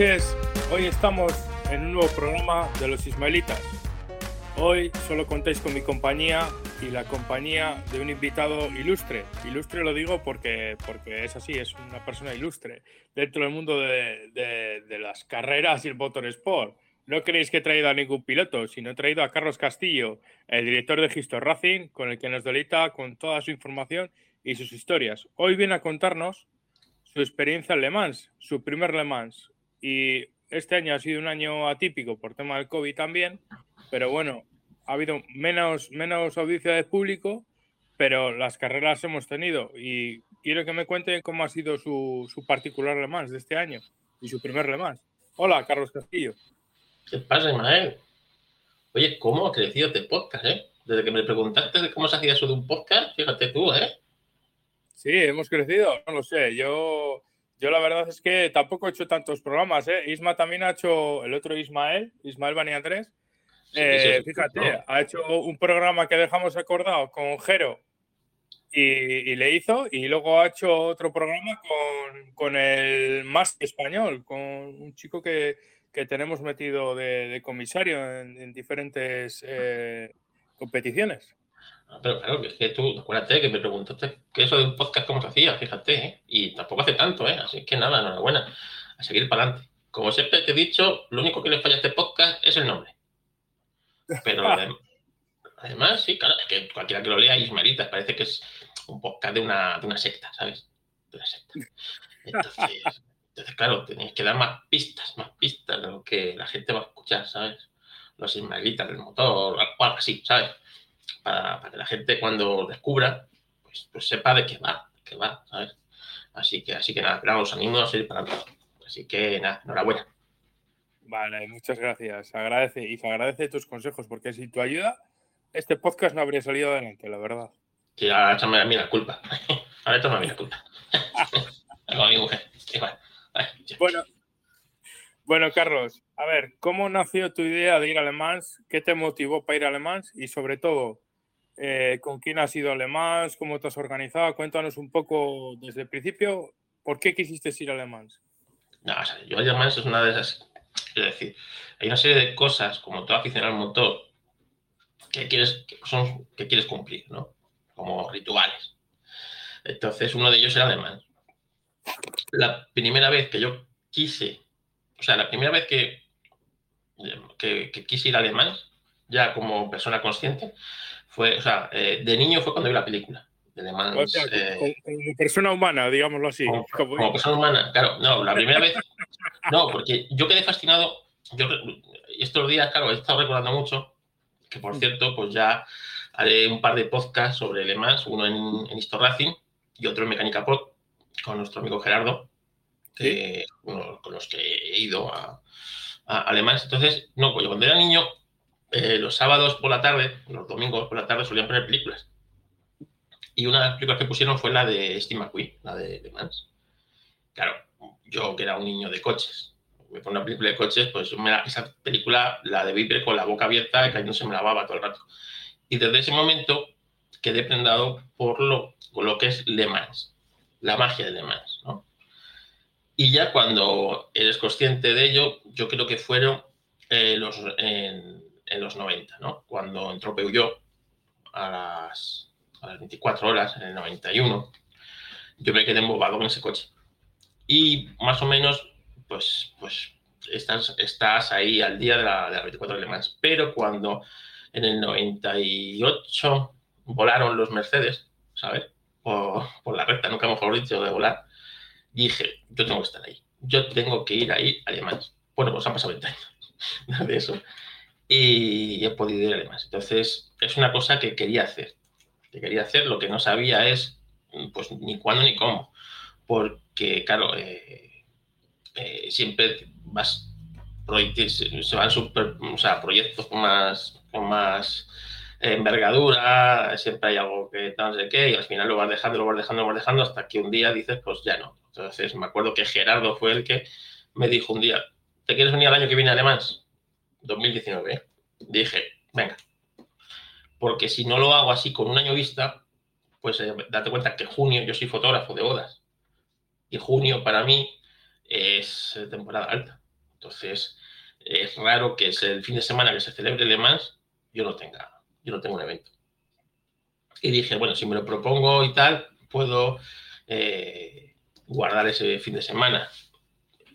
Noches. Hoy estamos en un nuevo programa de los Ismaelitas. Hoy solo contáis con mi compañía y la compañía de un invitado ilustre. Ilustre lo digo porque, porque es así, es una persona ilustre dentro del mundo de, de- de las carreras y el motorsport. No creéis que he traído a ningún piloto, sino he traído a Carlos Castillo, el director de Gisto Racing, con el que nos delita con toda su información y sus historias. Hoy viene a contarnos su experiencia en Le Mans, su primer Le Mans. Y este año ha sido un año atípico por tema del COVID también, pero bueno, ha habido menos, menos audiencia de público, pero las carreras hemos tenido. Y quiero que me cuente cómo ha sido su, su particular Le Mans de este año y su primer Le Mans. Hola, Carlos Castillo. ¿Qué pasa, Ismael? Oye, ¿cómo ha crecido este podcast, eh? Desde que me preguntaste de cómo se hacía eso de un podcast, fíjate tú, ¿eh? Sí, hemos crecido, no lo sé. Yo, yo la verdad es que tampoco he hecho tantos programas. ¿eh? Isma también ha hecho, el otro Ismael, Ismael Bani Andrés, Eh, sí, fíjate, ¿no? ha hecho un programa que dejamos acordado con Jero y, y le hizo, y luego ha hecho otro programa con, con el más español, con un chico que, que tenemos metido de, de comisario en, en diferentes eh, competiciones. Ah, Pero claro, que es que tú, acuérdate que me preguntaste que eso de un podcast cómo se hacía, fíjate, ¿eh? Y tampoco hace tanto, ¿eh? Así que nada, enhorabuena, a seguir para adelante. Como siempre te he dicho, lo único que le falla a este podcast es el nombre. Pero adem- además, sí, claro, es que cualquiera que lo lea, Ismaelitas, parece que es un podcast de una, de una secta, ¿sabes? De una secta. Entonces, entonces, claro, tenéis que dar más pistas, más pistas de lo que la gente va a escuchar, ¿sabes? Los Ismaelitas del motor, algo así, ¿sabes? Para, para que la gente cuando descubra, pues, pues sepa de qué va, de qué va, ¿sabes? Así que, así que nada, pero os animo a seguir para adelante. Así que nada, enhorabuena. Vale, muchas gracias. Agradece y se agradece tus consejos, porque sin tu ayuda, este podcast no habría salido adelante, la verdad. Y ahora échame a mí la culpa. Ahora échame a mí la culpa. Con mi mujer. Igual. Ay, ya. Bueno, bueno, Carlos, a ver, ¿cómo nació tu idea de ir a Le Mans? ¿Qué te motivó para ir a Le Mans? Y sobre todo, eh, ¿con quién has ido a Le Mans? ¿Cómo te has organizado? Cuéntanos un poco desde el principio, ¿por qué quisiste ir a Le Mans? No, o sea, yo además es una de esas. Es decir, hay una serie de cosas, como todo aficionado al motor, que quieres, que son, que quieres cumplir, ¿no? Como rituales. Entonces, uno de ellos era alemán. La primera vez que yo quise, o sea, la primera vez que, que, que quise ir a alemán, ya como persona consciente, fue, o sea, eh, de niño fue cuando vi la película. De Le Mans, O sea, eh, como, persona humana, digámoslo así. como, Como- como persona humana, claro, no, la primera vez, no, porque yo quedé fascinado, yo estos días, claro, he estado recordando mucho, que por cierto, pues ya haré un par de podcasts sobre Le Mans, uno en, en Histo Racing y otro en Mecánica Pod, con nuestro amigo Gerardo, con los que he ido a, a. Entonces, no, pues yo cuando era niño, eh, los sábados por la tarde, los domingos por la tarde solían poner películas. Y una de las películas que pusieron fue la de Steve McQueen, la de Le Mans. Claro, yo que era un niño de coches, me pongo una película de coches, pues me la- esa película la de ver con la boca abierta, cayéndose me la baba todo el rato. Y desde ese momento quedé prendado por lo, por lo que es Le la magia de Le ¿no? Y ya cuando eres consciente de ello, yo creo que fueron eh, los, en, los 90, ¿no? Cuando entró Peugeot a las, a las 24 horas, en el 91, yo me quedé embobado con ese coche. Y más o menos, pues, pues estás, estás ahí al día de la, de las 24 de Le Mans. Pero cuando en el 98 volaron los Mercedes, ¿sabes? Por, por la recta, nunca mejor dicho, de volar, dije, yo tengo que estar ahí. Yo tengo que ir ahí a. Bueno, pues han pasado 20 años de eso. Y he podido ir a. Entonces, es una cosa que quería hacer. Que quería hacer, lo que no sabía es pues ni cuándo ni cómo. Porque, claro, eh, eh, siempre se van super, o sea, proyectos más, con más envergadura, siempre hay algo que no sé qué, y al final lo vas dejando, lo vas dejando, lo vas dejando, hasta que un día dices, pues ya no. Entonces me acuerdo que Gerardo fue el que me dijo un día, ¿te quieres venir al año que viene a Alemán? 2019. Dije, venga. Porque si no lo hago así con un año vista, pues eh, date cuenta que junio, yo soy fotógrafo de bodas, y junio para mí es temporada alta. Entonces, es raro que es el fin de semana que se celebre Le yo no tenga, yo no tengo un evento. Y dije, bueno, si me lo propongo y tal, puedo eh, guardar ese fin de semana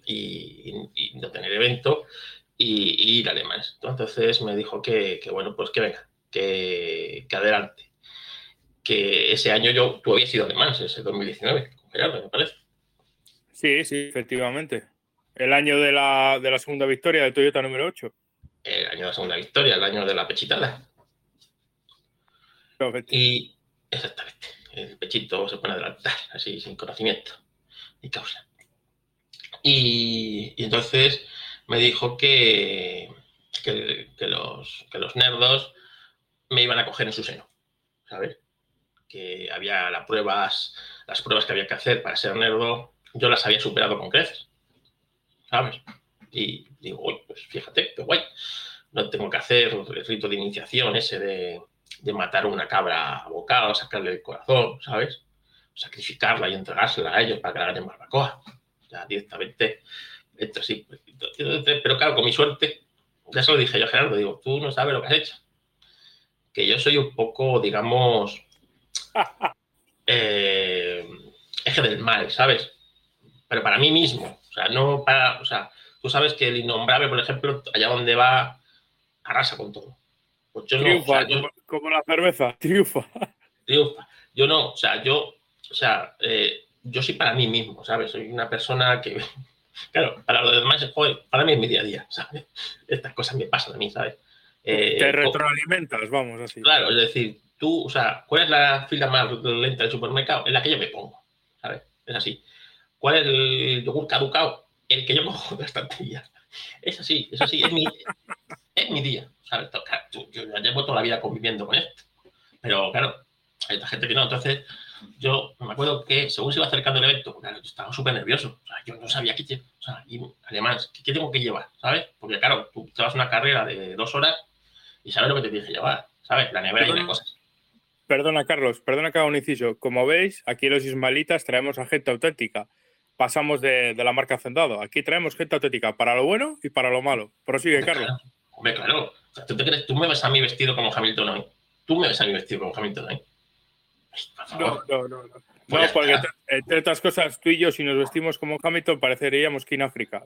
y, no tener evento y, ir a Le Mans. Entonces me dijo que, bueno, pues que venga, que, adelante. Que ese año yo, tú habías ido a Le Mans, ese 2019, con Gerardo, me parece. Sí, sí, efectivamente. El año de la, de la segunda victoria de Toyota número 8. El año de la segunda victoria, el año de la pechitada. Y exactamente, el pechito se pone a adelantar, así, sin conocimiento ni causa. Y, entonces me dijo que, que, los, que los nerdos me iban a coger en su seno, ¿sabes? Que había las pruebas, las pruebas que había que hacer para ser nerdo, yo las había superado con creces. ¿sabes? Y digo, uy, pues fíjate, qué guay. No tengo que hacer el rito de iniciación ese de, de matar una cabra a bocado, sacarle el corazón, ¿sabes? Sacrificarla y entregársela a ellos para que la hagan en barbacoa. Ya directamente, esto sí. Pero claro, con mi suerte, ya se lo dije yo a Gerardo, digo, tú no sabes lo que has hecho. Que yo soy un poco, digamos, eh, eje del mal, ¿sabes? Pero para mí mismo, o sea, no para, o sea, tú sabes que el innombrable, por ejemplo, allá donde va, arrasa con todo. Pues yo triunfa, no, como, la cerveza, triunfa. Triunfa. Yo no, o sea, yo, o sea, eh, yo soy para mí mismo, ¿sabes? Soy una persona que, claro, para los demás, joder, para mí es mi día a día, ¿sabes? Estas cosas me pasan a mí, ¿sabes? Eh, Te retroalimentas, vamos, así. Claro, es decir, tú, o sea, ¿cuál es la fila más lenta del supermercado? En la que yo me pongo, ¿sabes? Es así. ¿Cuál es el yogur caducado? El que yo cojo de estantería. Es así, eso sí, es mi, es mi día. ¿sabes? Yo, ya llevo toda la vida conviviendo con esto. Pero claro, hay gente que no. Entonces, yo me acuerdo que según se iba acercando el evento, claro, yo estaba súper nervioso. O sea, yo no sabía qué, o sea, y además, ¿qué, tengo que llevar? ¿Sabes? Porque claro, tú te vas a una carrera de dos horas y sabes lo que te tienes que llevar. ¿Sabes? La nevera y cosas. Perdona, Carlos, perdona que haga un inciso. Como veis, aquí los ismaelitas traemos a gente auténtica pasamos de, la marca Hacendado. Aquí traemos gente auténtica para lo bueno y para lo malo. Prosigue, Carlos. Hombre, claro. ¿tú, te crees, tú me ves a mí vestido como Hamilton hoy. Tú me ves a mí vestido como Hamilton hoy. No, no, no. No, pues porque entre otras cosas, tú y yo, si nos vestimos como Hamilton, pareceríamos que en África.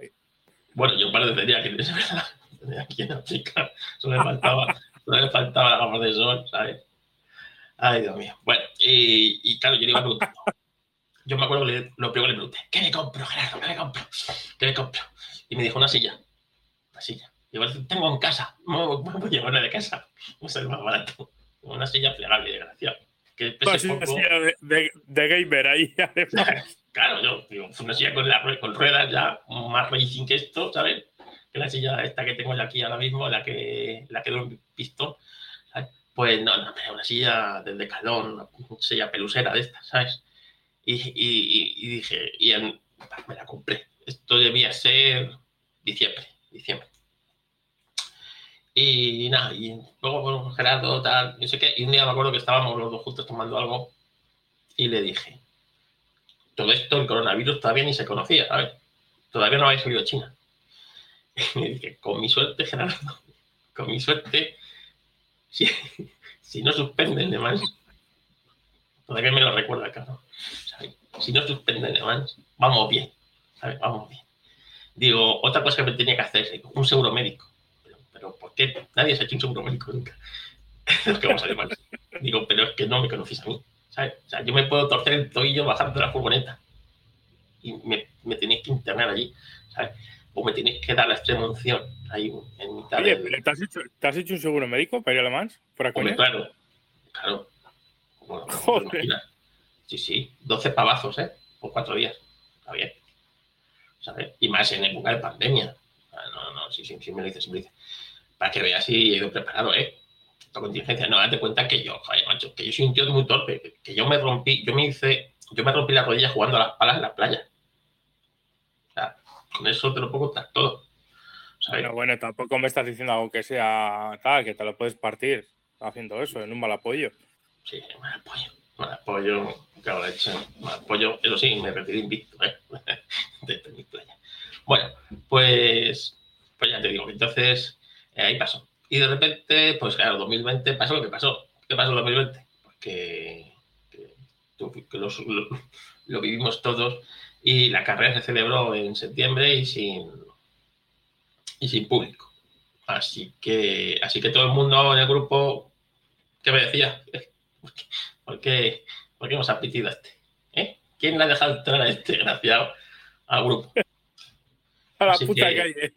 Bueno, yo parecería que es verdad. Aquí en África. Solo le faltaba, solo le faltaba la gama de sol, ¿sabes? Ay, Dios mío. Bueno, y, y claro, yo le iba preguntando yo me acuerdo que lo primero le pregunté, ¿qué me compro, Gerardo? ¿Qué me compro? ¿Qué me compro? Y me dijo una silla. Una silla. Y yo tengo en casa. Me voy a llevarla de casa. No es más barato. Una silla plegable, desgraciado. Que pues una silla de, de, gamer ahí, claro, yo digo, una silla con, la, con ruedas ya más racing que esto, ¿sabes? Que la silla esta que tengo aquí ahora mismo, la que, la que doy pistón, ¿sabes? Pues no, no, una silla del decalón, una silla pelusera de estas, ¿sabes? Y, dije, y me la compré. Esto debía ser diciembre, diciembre. Y nada, y luego con Gerardo, tal, no sé qué, y un día me acuerdo que estábamos los dos juntos tomando algo y le dije, todo esto, el coronavirus todavía ni se conocía, ¿sabes? Todavía no había salido China. Y me dije, con mi suerte, Gerardo, con mi suerte, si, si no suspenden de más, todavía me lo recuerda, claro si no suspenden además, vamos bien. Vamos bien. Digo, otra cosa que me tenía que hacer, un seguro médico. Pero, ¿por qué nadie se ha hecho un seguro médico nunca? es que vamos a mal. Digo, pero es que no me conocéis a mí, ¿sabes? O sea, yo me puedo torcer el tobillo bajando de la furgoneta y me, me tenéis que internar allí, ¿sabes? O me tenéis que dar la extrema unción ahí en mitad Oye, ¿te, has hecho, ¿te has hecho un seguro médico para ir a Alemán? Claro, claro. Bueno, Joder. Sí, sí, 12 pavazos, ¿eh? Por cuatro días. Está bien. ¿Sabes? Y más en época de pandemia. No, no, sí, sí, sí me lo dice, sí me lo dice. Para que veas si he ido preparado, ¿eh? La contingencia. No, date cuenta que yo, joder, macho, que yo soy un tío muy torpe. Que yo me rompí, yo me hice, yo me rompí la rodilla jugando a las palas en la playa. O sea, con eso te lo puedo contar todo. Bueno, bueno, tampoco me estás diciendo algo que sea tal, que te lo puedes partir haciendo eso, en un mal apoyo. Sí, mal apoyo. Mal apoyo, claro, de hecho, mal apoyo. Eso sí, me retiré invicto, ¿eh? de mi playa. Bueno, pues, pues ya te digo, entonces ahí pasó. Y de repente, pues claro, 2020 pasó lo que pasó. ¿Qué pasó en 2020? Pues que, lo, vivimos todos y la carrera se celebró en septiembre y sin, y sin público. Así que, así que todo el mundo en el grupo, ¿qué me decía? ¿Por qué, por qué hemos apetido a este? ¿Eh? ¿Quién le ha dejado entrar a este desgraciado al grupo? A la puta calle.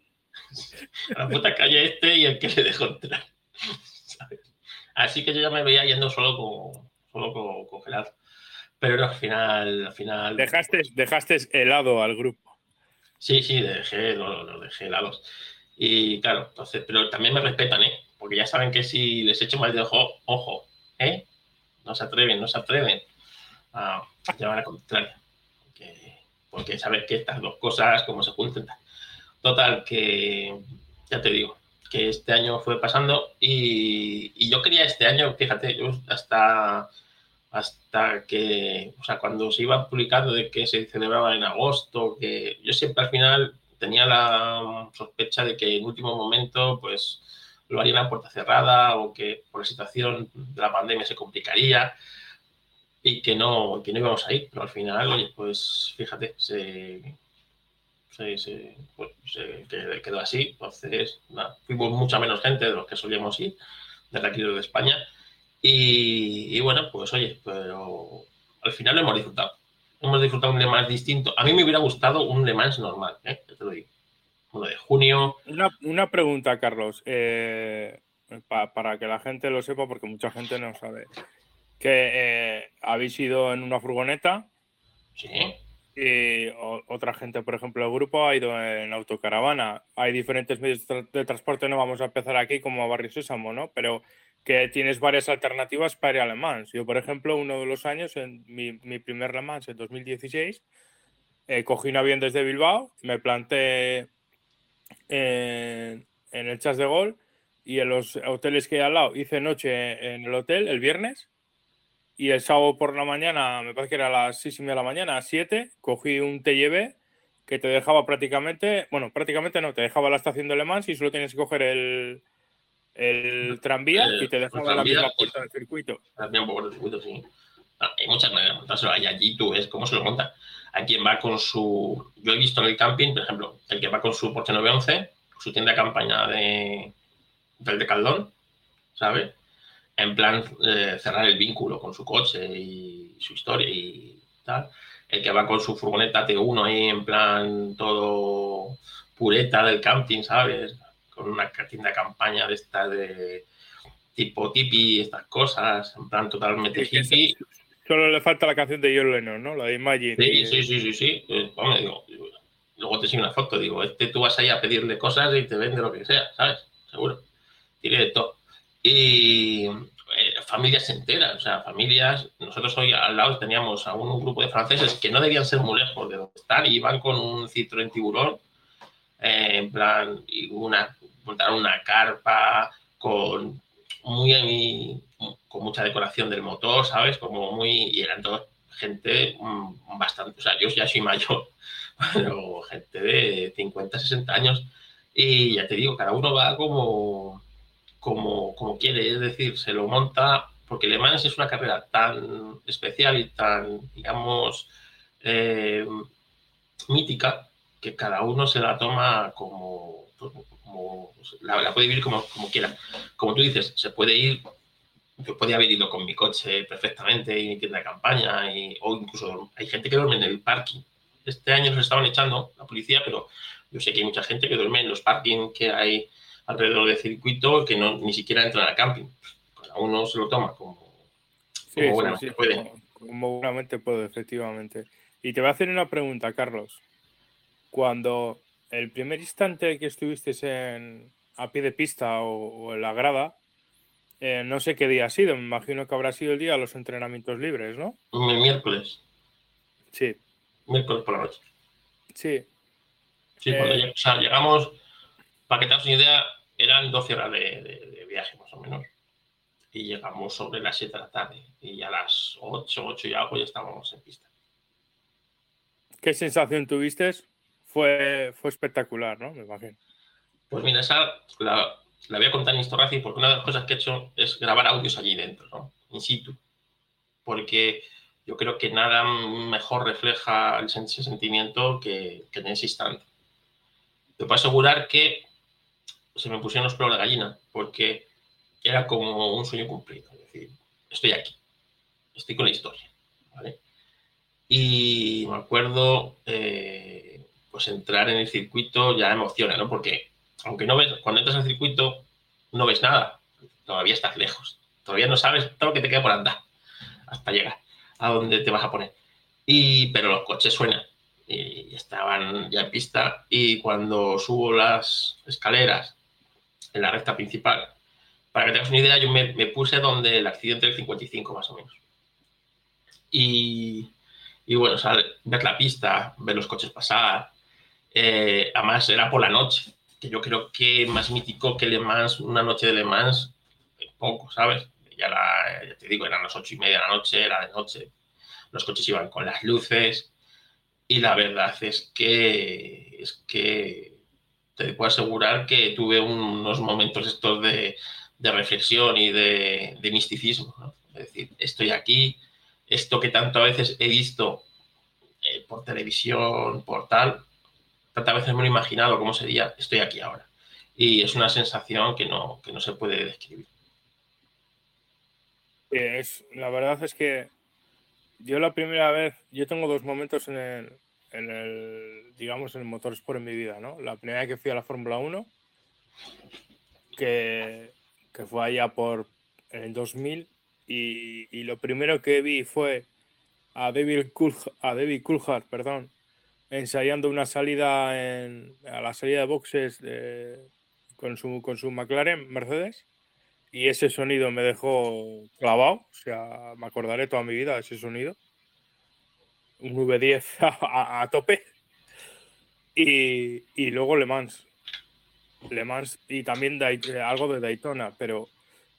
A la puta calle este y el que le dejó entrar. Así que yo ya me veía yendo solo con, solo congelado. Pero al final, al final. Dejaste, dejaste helado al grupo. Sí, sí, dejé, lo, lo dejé helados. Y claro, entonces, pero también me respetan, ¿eh? Porque ya saben que si les echo mal de ojo, ojo, ¿eh? No se atreven, no se atreven a llevar a contraria. Porque, porque saber que estas dos cosas, como se juntan. Total, que ya te digo, que este año fue pasando y, yo quería este año, fíjate, yo hasta hasta que, o sea, cuando se iba publicando de que se celebraba en agosto, que yo siempre al final tenía la sospecha de que en último momento, pues, lo harían a puerta cerrada o que por la situación de la pandemia se complicaría y que no, que no íbamos a ir. Pero al final, oye, pues fíjate, se, se, pues, quedó así. Entonces, fuimos mucha menos gente de los que solíamos ir, desde aquí de España. Y, y, bueno, pues oye, pero al final lo hemos disfrutado hemos disfrutado un Le Mans distinto. A mí me hubiera gustado un Le Mans normal, ¿eh? te lo digo. Uno de junio. Una, pregunta, Carlos, eh, para que la gente lo sepa, porque mucha gente no sabe. Que eh, habéis ido en una furgoneta. Sí. Y otra gente, por ejemplo, el grupo ha ido en autocaravana. Hay diferentes medios de transporte, no vamos a empezar aquí como a Barrio Sésamo, ¿no? Pero que tienes varias alternativas para ir a Le Mans. Yo, por ejemplo, uno de los años, en mi, mi primer Le Mans, en 2016, eh, cogí un avión desde Bilbao, me planté en, el Chas de Gol y en los hoteles que hay al lado hice noche en el hotel el viernes y el sábado por la mañana, me parece que era a las 6 y media de la mañana, a 7, cogí un TGV que te dejaba prácticamente, bueno, prácticamente no, te dejaba la estación de Le Mans y solo tienes que coger el, el tranvía y te dejaba la misma puerta del circuito. También un poco del circuito, sí. Ah, hay muchas maneras de montárselo. Y allí tú ves cómo se lo monta. Hay quien va con su. Yo he visto en el camping, por ejemplo, el que va con su Porsche 911, su tienda de campaña de, del de Caldón, ¿sabes? En plan eh, cerrar el vínculo con su coche y su historia y tal. El que va con su furgoneta T1 ahí en plan todo pureta del camping, ¿sabes? con una tienda campaña de esta de tipo tipi, estas cosas, en plan totalmente hippie. Solo le falta la canción de John Lennon, ¿no? La de Imagine. Sí, sí, sí, sí, sí. Pues, luego te sigue una foto, digo, este tú vas ahí a pedirle cosas y te vende lo que sea, ¿sabes? Seguro. Tiene de todo. Y eh, familias enteras, o sea, familias. Nosotros hoy al lado teníamos a un, grupo de franceses que no debían ser muy lejos de donde están y iban con un Citroën Tiburón, eh, en plan, y una montaron una carpa con muy con mucha decoración del motor, ¿sabes? Como muy y eran todos gente mm, bastante, o sea, yo ya soy mayor, pero gente de 50, 60 años y ya te digo, cada uno va como como como quiere, es decir, se lo monta porque Le Mans es una carrera tan especial y tan, digamos, eh, mítica que cada uno se la toma como, la, puede vivir como, como quiera. Como tú dices, se puede ir, yo podía haber ido con mi coche perfectamente y mi tienda de campaña, y, o incluso hay gente que duerme en el parking. Este año nos estaban echando la policía, pero yo sé que hay mucha gente que duerme en los parkings que hay alrededor del circuito que no ni siquiera entran al camping. Cada uno se lo toma como, como puede. como buenamente puedo, efectivamente. Y te voy a hacer una pregunta, Carlos. Cuando el primer instante que estuviste en, a pie de pista o, en la grada, eh, no sé qué día ha sido, me imagino que habrá sido el día de los entrenamientos libres, ¿no? El miércoles. Sí. Miércoles por la noche. Sí. Sí, cuando eh, llegamos, para que te hagas una idea, eran 12 horas de, viaje más o menos. Y llegamos sobre las 7 de la tarde. Y a las 8, 8 y algo ya estábamos en pista. ¿Qué sensación tuviste? Fue, fue espectacular, ¿no? Me imagino. Pues mira, esa la, voy a contar en Historraci porque una de las cosas que he hecho es grabar audios allí dentro, ¿no? In situ. Porque yo creo que nada mejor refleja ese sentimiento que, que en ese instante. Te puedo asegurar que se me pusieron los pelos de gallina porque era como un sueño cumplido. Es decir, estoy aquí, estoy con la historia. ¿vale? Y me acuerdo, eh, pues entrar en el circuito ya emociona, ¿no? Porque aunque no ves, cuando entras al circuito no ves nada, todavía estás lejos, todavía no sabes todo lo que te queda por andar hasta llegar a donde te vas a poner. Y, pero los coches suenan y estaban ya en pista y cuando subo las escaleras en la recta principal, para que tengas una idea, yo me, puse donde el accidente del 55 más o menos. Y, y bueno, ver la pista, ver los coches pasar, eh, además era por la noche, que yo creo que más mítico que Le Mans, una noche de Le Mans, poco, ¿sabes? Ya, ya te digo, eran las ocho y media de la noche, era de noche, los coches iban con las luces, y la verdad es que, es que te puedo asegurar que tuve unos momentos estos de, reflexión y de, misticismo. Es decir, estoy aquí, esto que tanto a veces he visto eh, por televisión, por tal, tantas veces me lo he imaginado cómo sería, estoy aquí ahora. Y es una sensación que no, que no se puede describir. Es, la verdad es que yo la primera vez, yo tengo dos momentos en el, en el, digamos, en el motorsport en mi vida, ¿no? La primera vez que fui a la Fórmula 1, que, que, fue allá por el 2000, y, y, lo primero que vi fue a David, a David Coulthard, perdón, ensayando una salida en, a la salida de boxes con, su, con su McLaren Mercedes. Y ese sonido me dejó clavado, o sea, me acordaré toda mi vida de ese sonido un V10 a, tope. Y, y, luego Le Mans. Le Mans y también eh, algo de Daytona, pero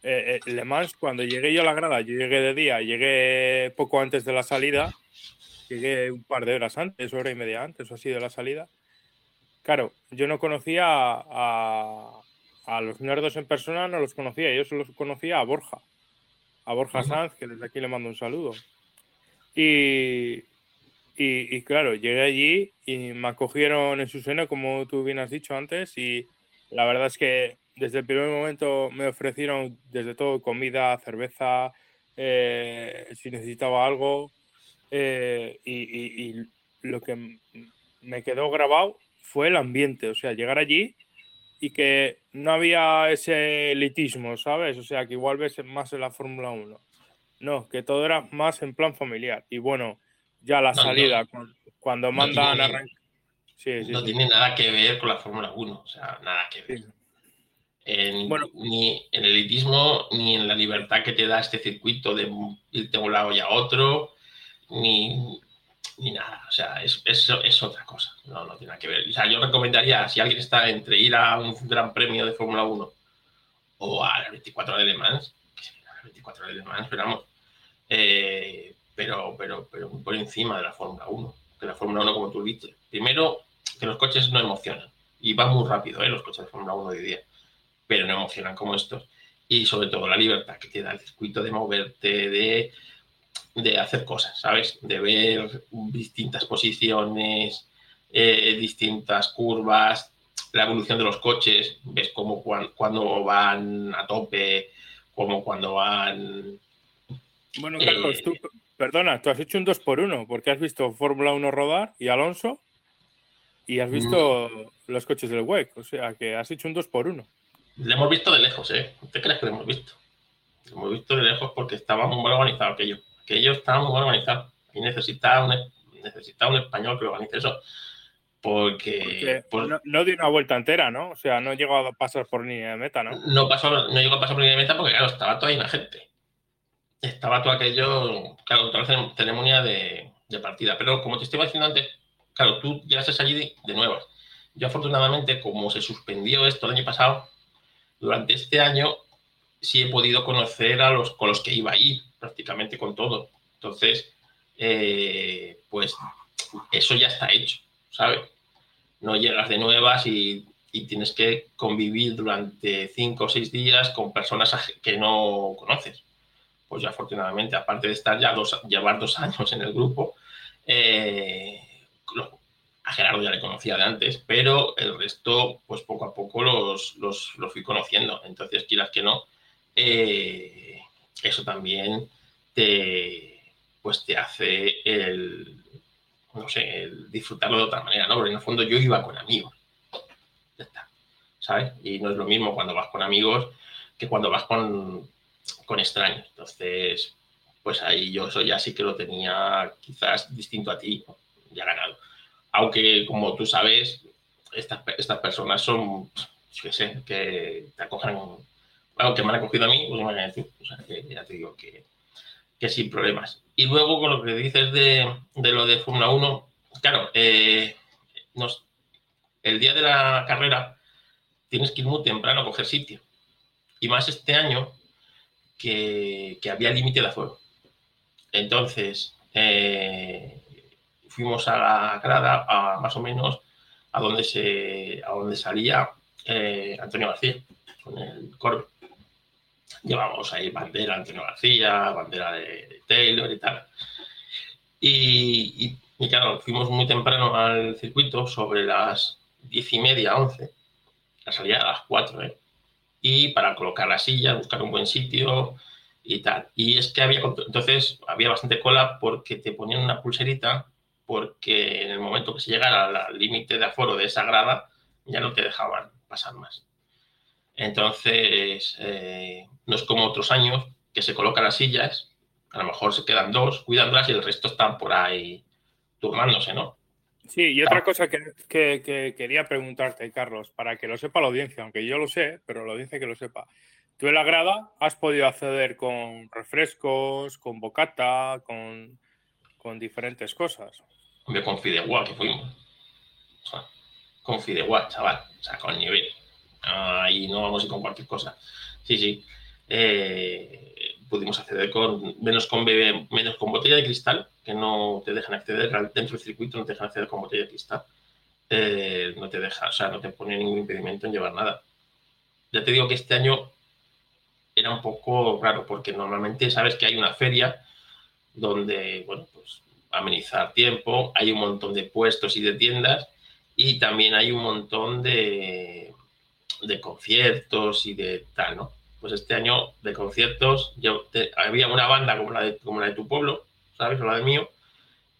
eh, eh, Le Mans, cuando llegué yo a la grada, yo llegué de día, llegué poco antes de la salida, llegué un par de horas antes, hora y media antes o así de la salida. Claro, yo no conocía a, a los nerdos en persona, no los conocía, yo solo conocía a Borja, a Borja Sanz, que desde aquí le mando un saludo. Y, y, claro, llegué allí y me acogieron en su seno, como tú bien has dicho antes, y la verdad es que desde el primer momento me ofrecieron desde todo comida, cerveza, eh, si necesitaba algo, eh, y, lo que me quedó grabado fue el ambiente, o sea, llegar allí y que no había ese elitismo, ¿sabes? O sea, que igual ves más en la Fórmula 1. No, que todo era más en plan familiar. Y bueno, ya la salida, cuando mandan no tiene, sí, sí, no tiene nada que ver con la Fórmula 1, o sea, nada que ver. Ni en el elitismo, ni en la libertad que te da este circuito de irte a un lado y a otro, ni, ni nada. O sea, es, es, es, otra cosa. No, no tiene nada que ver. O sea, yo recomendaría, si alguien está entre ir a un gran premio de Fórmula 1 o a la 24 de Le Mans, que la 24 de Le Mans, esperamos, eh, pero, pero, pero por encima de la Fórmula 1. Que la Fórmula 1, como tú dices, primero que los coches no emocionan y van muy rápido ¿eh? los coches de Fórmula 1 de hoy día, pero no emocionan como estos. Y sobre todo la libertad que te da el circuito de moverte, de, de hacer cosas, ¿sabes? De ver distintas posiciones, eh, distintas curvas, la evolución de los coches, ves cómo cuando, van a tope, como cuando van... Bueno, Carlos, tú, Perdona, tú has hecho un 2 por 1 porque has visto Fórmula 1 rodar y Alonso y has visto mm. los coches del WEC, o sea que has hecho un 2 por 1 Le hemos visto de lejos, ¿eh? ¿Te crees que lo hemos visto? Lo hemos visto de lejos porque estaba muy mal organizado aquello. que ellos estaban muy organizados y necesitaba un, necesitaba un español que organice eso. Porque, pues no, dio una vuelta entera, ¿no? O sea, no llegó a pasar por línea de meta, ¿no? No, pasó, no llegó a pasar por línea de meta porque, claro, estaba toda la gente. Estaba todo aquello, claro, la ceremonia de, de partida. Pero como te estaba diciendo antes, claro, tú llegaste allí de, de nuevas. Yo afortunadamente, como se suspendió esto el año pasado, durante este año sí he podido conocer a los con los que iba a ir, prácticamente con todo. Entonces, eh, pues eso ya está hecho, ¿sabes? No llegas de nuevas y, tienes que convivir durante cinco o seis días con personas que no conoces. Pues ya afortunadamente, aparte de estar ya dos, llevar dos años en el grupo, eh, a Gerardo ya le conocía de antes, pero el resto, pues poco a poco los, los, fui conociendo. Entonces, quieras que no, eh, eso también te, pues te hace el, no sé, el disfrutarlo de otra manera, ¿no? Porque en el fondo yo iba con amigos. Ya está, ¿sabes? Y no es lo mismo cuando vas con amigos que cuando vas con, con extraños. Entonces, pues ahí yo eso ya sí que lo tenía quizás distinto a ti, ya ganado aunque como tú sabes, estas, estas personas son, yo sé, que te acogen, bueno, que me han acogido a mí, pues imagínate o sea, que ya te digo que, que, sin problemas. Y luego con lo que dices de, de lo de Fórmula 1, claro, eh, nos, el día de la carrera tienes que ir muy temprano a coger sitio. Y más este año que, había límite de aforo. Entonces, eh, fuimos a la grada, a, más o menos a donde, se, a donde salía eh, Antonio García con el coro. Llevamos ahí bandera Antonio García, bandera de, Taylor y tal. Y, y, claro, fuimos muy temprano al circuito, sobre las diez y media, once. La salida a las cuatro, ¿eh? Y para colocar la silla, buscar un buen sitio y tal. Y es que había, entonces había bastante cola porque te ponían una pulserita porque en el momento que se llegara al límite de aforo de esa grada, ya no te dejaban pasar más. Entonces, eh, no es como otros años que se colocan las sillas, a lo mejor se quedan dos cuidándolas y el resto están por ahí turnándose, ¿no? Sí, y otra cosa que, que, quería preguntarte, Carlos, para que lo sepa la audiencia, aunque yo lo sé, pero la audiencia que lo sepa. Tú en la grada has podido acceder con refrescos, con bocata, con, con diferentes cosas con Fideuá que fuimos. O sea, con Fideuá, chaval. O sea, con nivel. Ahí no vamos a ir con cualquier cosa. Sí, sí. Eh, pudimos acceder con menos con menos con botella de cristal, que no te dejan acceder dentro del circuito, no te dejan acceder con botella de cristal. Eh, no te deja, o sea, no te pone ningún impedimento en llevar nada. Ya te digo que este año era un poco raro, porque normalmente sabes que hay una feria donde, bueno, pues amenizar tiempo, hay un montón de puestos y de tiendas y también hay un montón de, de conciertos y de tal, ¿no? Pues este año de conciertos yo había una banda como la, de, como la de tu pueblo, ¿sabes? O la de mío,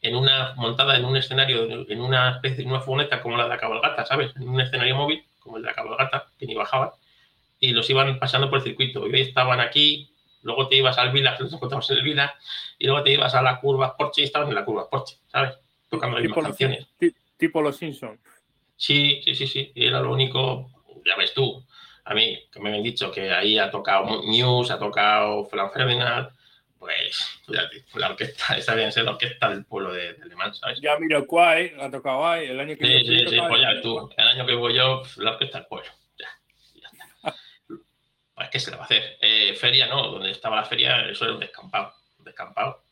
en una montada en un escenario, en una especie, en una furgoneta como la de la cabalgata, ¿sabes? En un escenario móvil como el de la cabalgata, que ni bajaban, y los iban pasando por el circuito. Y hoy estaban aquí, luego te ibas al Vila, que nos encontramos en el Vila, y luego te ibas a la curva Porsche y estabas en la curva Porsche, ¿sabes? Tocando las tipo canciones. tipo los Simpsons. Sí, sí, sí, sí. Era lo único, ya ves tú, a mí, que me han dicho que ahí ha tocado News, ha tocado Fran Ferdinand, pues la orquesta, esa bien ser la orquesta del pueblo de, de Le Mans, ¿sabes? Ya miro cuál, ha tocado ahí, el año que Sí, sí, sí, pues ya tú, el año que voy yo, la orquesta del pueblo. Ya, ya está. pues, ¿qué se le va a hacer? Eh, feria, ¿no? Donde estaba la feria, eso era un descampado descampado.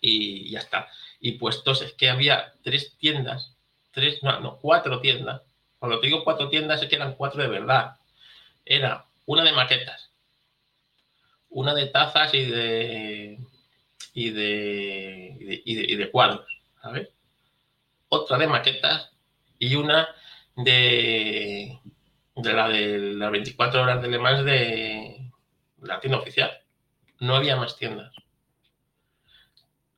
Y ya está. Y puestos, es que había tres tiendas, tres, no, no, cuatro tiendas. Cuando te digo cuatro tiendas es que eran cuatro de verdad. Era una de maquetas, una de tazas y de y de, y de, cuadros, ¿sabes? Otra de maquetas y una de, de la de las 24 horas de Le Mans de la tienda oficial no había más tiendas.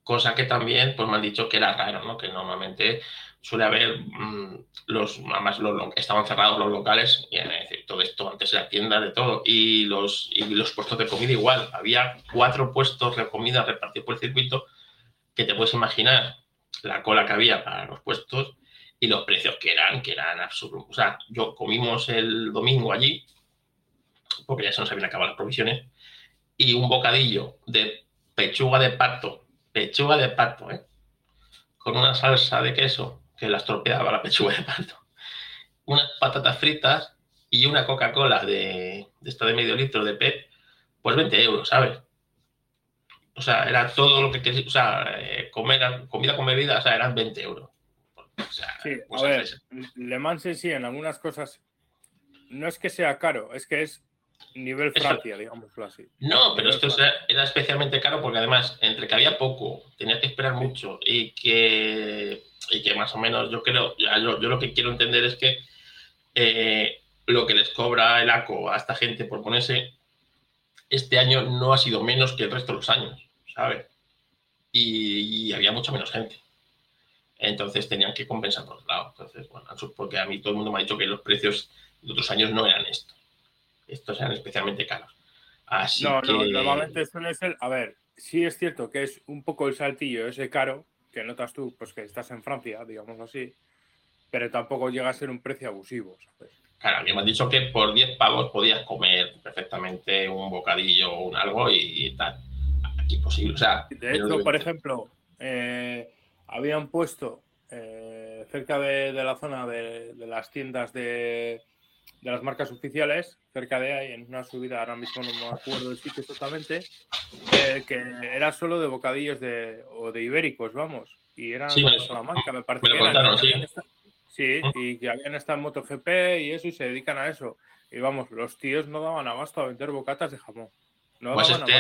Cosa que también pues me han dicho que era raro, ¿no? Que normalmente suele haber mm, los, además los, estaban cerrados los locales, y, decir, todo esto antes era tienda de todo, y los, y los puestos de comida igual, había cuatro puestos de comida repartidos por el circuito, que te puedes imaginar la cola que había para los puestos y los precios que eran, que eran absurdos. O sea, yo comimos el domingo allí, porque ya se nos habían acabado las provisiones, y un bocadillo de pechuga de pato, pechuga de pato, ¿eh? con una salsa de queso que la estropeaba la pechuga de pato, unas patatas fritas y una Coca-Cola de, de esta de medio litro de PET, pues 20 euros, ¿sabes? O sea, era todo lo que quería, o sea, eh, comer, comida con bebida, o sea, eran 20 euros. sí, a ver, Le Mans sí, en algunas cosas, no es que sea caro, es que es nivel Francia, digámoslo así. No, pero esto era especialmente caro porque además, entre que había poco, tenía que esperar mucho y que, y que más o menos yo creo, yo, yo lo que quiero entender es que eh, lo que les cobra el ACO a esta gente por ponerse este año no ha sido menos que el resto de los años, ¿sabes? Y, había mucha menos gente. Entonces tenían que compensar por otro lado. Entonces, bueno, porque a mí todo el mundo me ha dicho que los precios de otros años no eran estos. Estos eran especialmente caros. Así no, que... no, normalmente suele ser, a ver, sí es cierto que es un poco el saltillo ese caro que notas tú, pues que estás en Francia, digamos así, pero tampoco llega a ser un precio abusivo, ¿sabes? Claro, a mí me han dicho que por 10 pavos podías comer perfectamente un bocadillo o un algo y, tal. Aquí posible. O sea, de hecho, por ejemplo, eh, habían puesto eh, cerca de, la zona de, las tiendas de, las marcas oficiales, cerca de ahí, en una subida, ahora mismo no me acuerdo del sitio exactamente, eh, que era solo de bocadillos de, o de ibéricos, vamos. Y eran sí, de Salamanca, me parece que eran, sí. Sí, y que habían estado en MotoGP y eso y se dedican a eso. Y vamos, los tíos no daban abasto a vender bocatas de jamón. No pues este,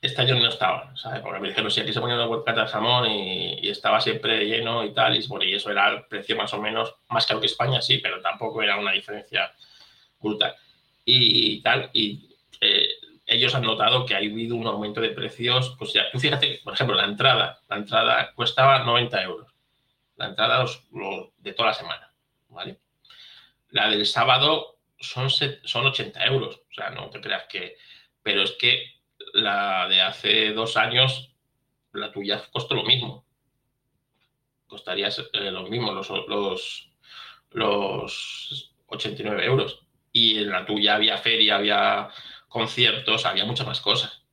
este, año no estaba, ¿sabes? Porque me dijeron, sí, aquí se ponían una bocata de jamón y, estaba siempre lleno y tal. Y, bueno, y eso era el precio más o menos, más caro que España, sí, pero tampoco era una diferencia brutal. Y, tal, y eh, ellos han notado que ha habido un aumento de precios. Pues ya, fíjate, por ejemplo, la entrada. La entrada costaba 90 euros la entrada de toda la semana, ¿vale? La del sábado son, son 80 euros, o sea, no te creas que... Pero es que la de hace dos años, la tuya costó lo mismo. Costaría eh, lo mismo, los, los, los 89 euros. Y en la tuya había feria, había conciertos, había muchas más cosas.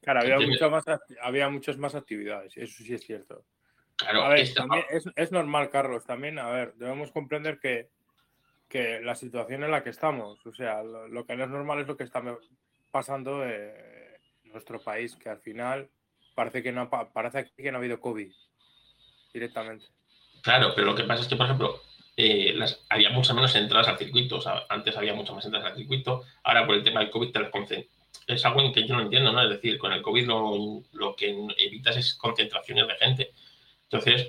Claro, había, muchas más, había muchas más actividades, eso sí es cierto a ver, es, normal, Carlos, también, a ver, debemos comprender que, que la situación en la que estamos, o sea, lo, que no es normal es lo que está pasando nuestro país, que al final parece que no, parece que no ha habido COVID directamente. Claro, pero lo que pasa es que, por ejemplo, eh, había muchas menos entradas al circuito, o sea, antes había muchas más entradas al circuito, ahora por el tema del COVID te las es algo que yo no entiendo, ¿no? Es decir, con el COVID lo, lo que evitas es concentraciones de gente entonces,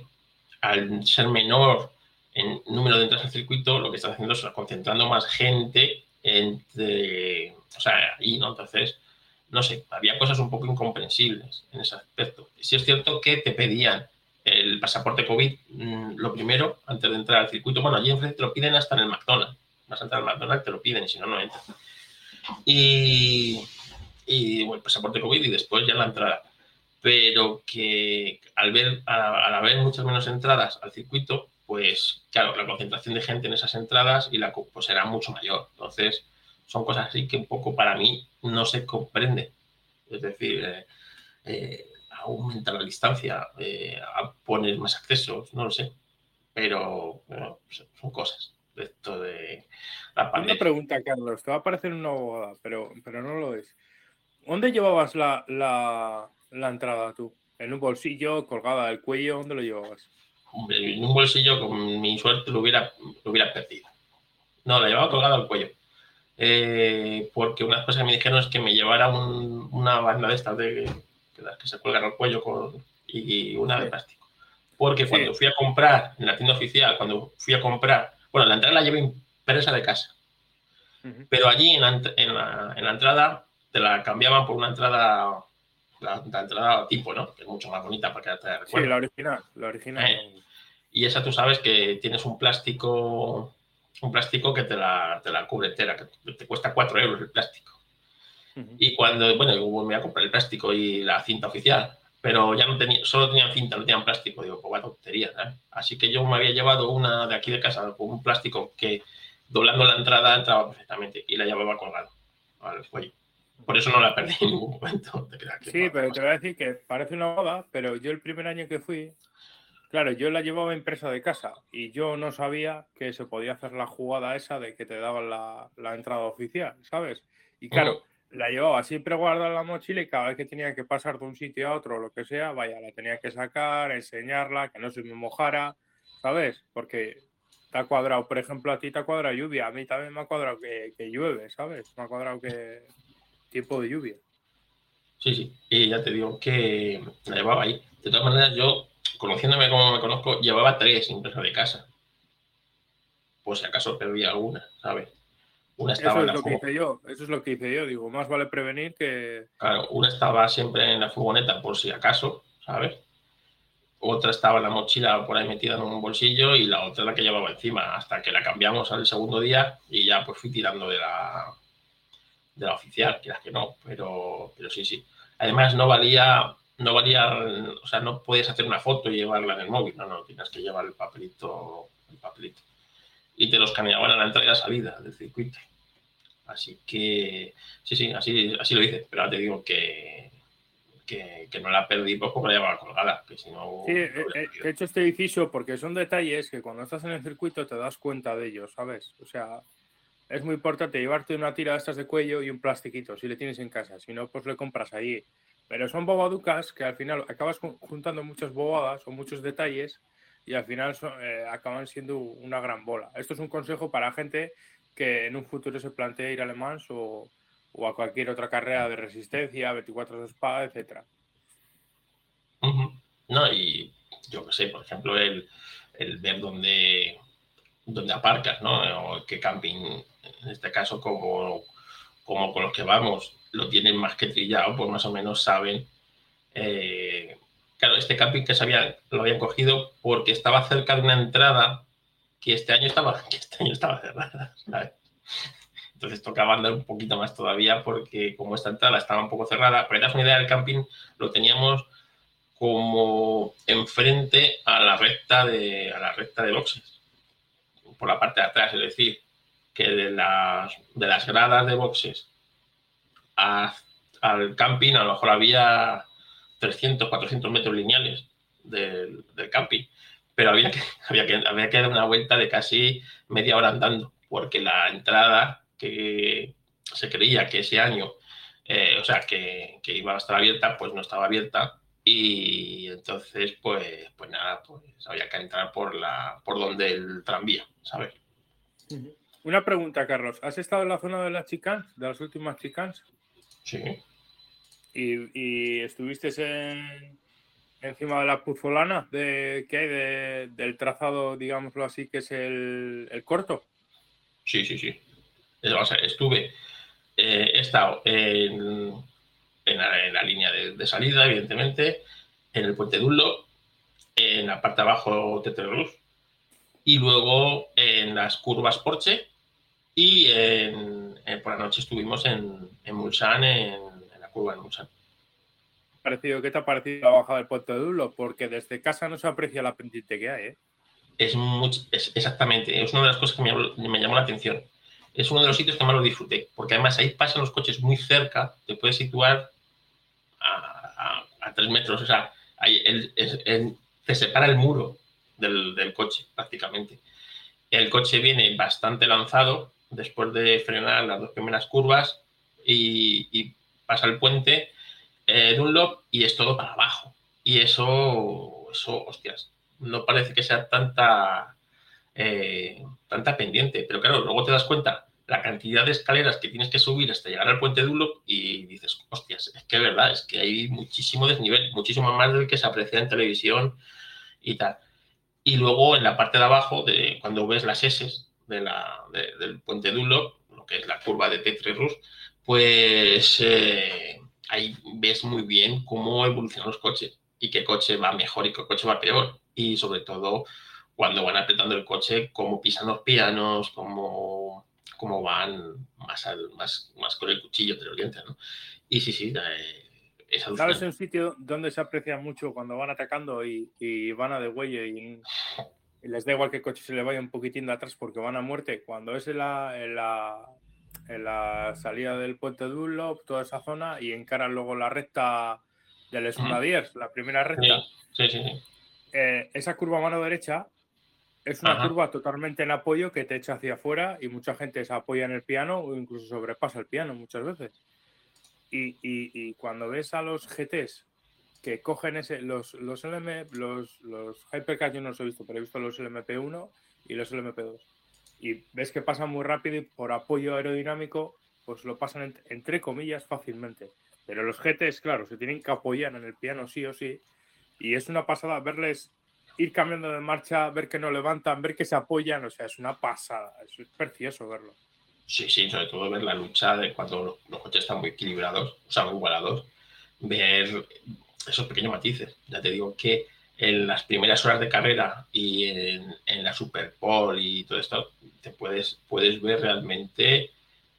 al ser menor en número de entradas al circuito, lo que está haciendo es concentrando más gente entre, o sea, ahí, ¿no? Entonces, no sé, había cosas un poco incomprensibles en ese aspecto. Sí es cierto que te pedían el pasaporte COVID, mm, lo primero, antes de entrar al circuito. Bueno, allí enfrente te lo piden hasta en el McDonald's. Vas a entrar al McDonald's, te lo piden y si no, no entras. Y, y el pasaporte COVID y después ya la entrada pero que al ver, al, haber muchas menos entradas al circuito, pues claro, la concentración de gente en esas entradas y la pues será mucho mayor. Entonces, son cosas así que un poco para mí no se comprende. Es decir, eh, eh, aumentar la distancia, eh, a poner más accesos, no lo sé. Pero pues, son cosas esto de la. Una pregunta, Carlos, te va a parecer una boda, pero, pero no lo es. ¿Dónde llevabas la, la entrada tú? ¿En un bolsillo, colgada del cuello? ¿Dónde lo llevabas? Hombre, en un bolsillo con mi suerte lo hubiera, lo hubiera perdido. No, la llevaba colgada al cuello. Eh, porque una cosa que me dijeron es que me llevara una banda de estas de, que se cuelgan al cuello con, y una de plástico. Porque cuando fui a comprar en la tienda oficial, cuando fui a comprar, bueno, la entrada la llevé impresa de casa. Pero allí en la, en la, entrada te la cambiaban por una entrada la, entrada tipo, ¿no? Que es mucho más bonita para que te recuerdo. Sí, la original, la original. Eh, Y esa tú sabes que tienes un plástico, un plástico que te la, te la cubre entera, que te cuesta 4 euros el plástico. Y cuando, bueno, me voy a comprar el plástico y la cinta oficial, pero ya no tenía, solo tenían cinta, no tenían plástico. Digo, pues vaya tontería, Así que yo me había llevado una de aquí de casa con un plástico que doblando la entrada entraba perfectamente y la llevaba colgado al cuello. Por eso no la perdí en ningún momento. sí, pero te voy a decir que parece una boda, pero yo el primer año que fui, claro, yo la llevaba impresa de casa y yo no sabía que se podía hacer la jugada esa de que te daban la, la entrada oficial, ¿sabes? Y claro, la llevaba siempre guardada en la mochila y cada vez que tenía que pasar de un sitio a otro o lo que sea, vaya, la tenía que sacar, enseñarla, que no se me mojara, ¿sabes? Porque te ha cuadrado, por ejemplo, a ti te ha cuadrado lluvia, a mí también me ha cuadrado que, llueve, ¿sabes? Me ha cuadrado que tiempo de lluvia. Sí, sí, y ya te digo que la llevaba ahí. De todas maneras, yo, conociéndome como me conozco, llevaba tres impresas de casa. Pues si acaso perdí alguna, ¿sabes? Una estaba eso es lo que hice yo, eso es lo que hice yo, digo, más vale prevenir que... Claro, una estaba siempre en la furgoneta por si acaso, ¿sabes? Otra estaba en la mochila por ahí metida en un bolsillo y la otra la que llevaba encima, hasta que la cambiamos al segundo día y ya pues fui tirando de la, de la oficial, quieras que no, pero, pero sí, sí. Además no valía, no valía, o sea, no puedes hacer una foto y llevarla en el móvil, no, no, tienes que llevar el papelito, el papelito y te los escaneaban a la entrada y la salida del circuito. Así que, sí, sí, así, así lo hice, pero ahora te digo que, que, no la perdí pues, porque la llevaba colgada, que si no... Sí, he, hecho este edificio porque son detalles que cuando estás en el circuito te das cuenta de ellos, ¿sabes? O sea, es muy importante llevarte una tira de estas de cuello y un plastiquito si le tienes en casa, si no, pues le compras ahí. Pero son bobaducas que al final acabas juntando muchas bobadas o muchos detalles y al final eh, acaban siendo una gran bola. Esto es un consejo para gente que en un futuro se plantea ir a Le Mans o, a cualquier otra carrera de resistencia, 24 de spa, etcétera. No, y yo qué sé, por ejemplo, el, ver dónde, dónde aparcas, ¿no? O qué camping, en este caso, como, como con los que vamos, lo tienen más que trillado, pues más o menos saben eh, Claro, este camping que se lo habían cogido porque estaba cerca de una entrada que este año estaba, este año estaba cerrada. Entonces tocaba andar un poquito más todavía porque como esta entrada estaba un poco cerrada, pero das una idea del camping, lo teníamos como enfrente a la recta de, a la recta de boxes, por la parte de atrás, es decir, que de las, de las gradas de boxes al camping a lo mejor había 300, 400 metros lineales del, camping, pero había que, había, que, había que dar una vuelta de casi media hora andando, porque la entrada que se creía que ese año, eh, o sea, que, iba a estar abierta, pues no estaba abierta y entonces, pues, pues nada, pues había que entrar por, la, por donde el tranvía, ¿sabes? Una pregunta, Carlos. ¿Has estado en la zona de las chicans, de las últimas chicans? Sí. Y, estuviste en, encima de la puzolana de, que hay del trazado, digámoslo así, que es el, corto. Sí, sí, sí. estuve, eh, he estado en, en, la, línea de, salida, evidentemente, en el puente Dullo, en la parte de abajo Tetreluz, y luego en las curvas Porsche, y por la noche estuvimos en, en Mulsanne, en curva Parecido, ¿Qué te ha parecido la bajada del puente de Dulo? Porque desde casa no se aprecia la pendiente que hay, ¿eh? Es, exactamente, es una de las cosas que me, llamó la atención. Es uno de los sitios que más lo disfruté, porque además ahí pasan los coches muy cerca, te puedes situar a, tres metros, o sea, ahí te separa el muro del, coche prácticamente. El coche viene bastante lanzado después de frenar las dos primeras curvas y pasa el puente eh, de un lob y es todo para abajo. Y eso, eso, hostias, no parece que sea tanta, eh, tanta pendiente. Pero claro, luego te das cuenta la cantidad de escaleras que tienes que subir hasta llegar al puente Dunlop y dices, hostias, es que es verdad, es que hay muchísimo desnivel, muchísimo más del que se aprecia en televisión y tal. Y luego en la parte de abajo, de, cuando ves las S de la, del puente de Dunlop, lo que es la curva de Tetris pues eh, ahí ves muy bien cómo evolucionan los coches y qué coche va mejor y qué coche va peor. Y sobre todo, cuando van apretando el coche, cómo pisan los pianos, cómo, cómo van más, más, más con el cuchillo de los dientes, ¿no? Y sí, sí, eh, es ¿Sabes un sitio donde se aprecia mucho cuando van atacando y, y van a de huelle y, les da igual que el coche se le vaya un poquitín de atrás porque van a muerte? Cuando es en la, en la, en la salida del puente de Dunlop, toda esa zona, y encaran luego la recta del Esmunadiers, la primera recta. Sí, sí, sí. Eh, esa curva mano derecha es una curva totalmente en apoyo que te echa hacia afuera y mucha gente se apoya en el piano o incluso sobrepasa el piano muchas veces. Y, cuando ves a los GTs que cogen ese, los, los LM, los, los Hypercars yo no los he visto, pero he visto los LMP1 y los LMP2. Y ves que pasan muy rápido y por apoyo aerodinámico, pues lo pasan entre comillas fácilmente. Pero los GTs, claro, se tienen que apoyar en el piano sí o sí. Y es una pasada verles ir cambiando de marcha, ver que no levantan, ver que se apoyan, o sea, es una pasada, es precioso verlo. Sí, sí, sobre todo ver la lucha de cuando los coches están muy equilibrados, o sea, muy igualados, ver esos pequeños matices. Ya te digo que en las primeras horas de carrera y en, la Super y todo esto, te puedes, puedes ver realmente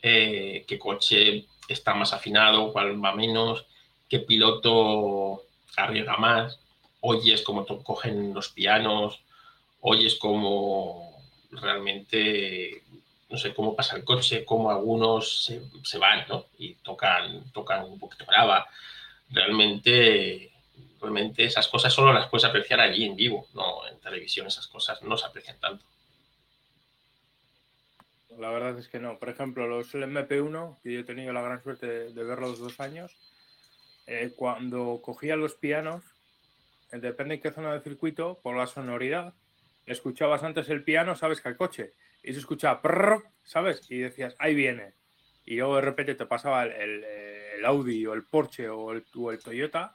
eh, qué coche está más afinado, cuál va menos, qué piloto arriesga más oyes cómo cogen los pianos, oyes cómo realmente, no sé, cómo pasa el coche, cómo algunos se, van, ¿no? Y tocan, tocan un poquito brava. Realmente, realmente esas cosas solo las puedes apreciar allí en vivo, no en televisión esas cosas no se aprecian tanto. La verdad es que no. Por ejemplo, los MP1, que yo he tenido la gran suerte de, verlos dos años, eh, cuando cogía los pianos, depende en qué zona del circuito, por la sonoridad, escuchabas antes el piano, sabes que el coche, y se escuchaba, ¿sabes? Y decías, ahí viene. Y luego de repente te pasaba el, Audi o el Porsche o el, Toyota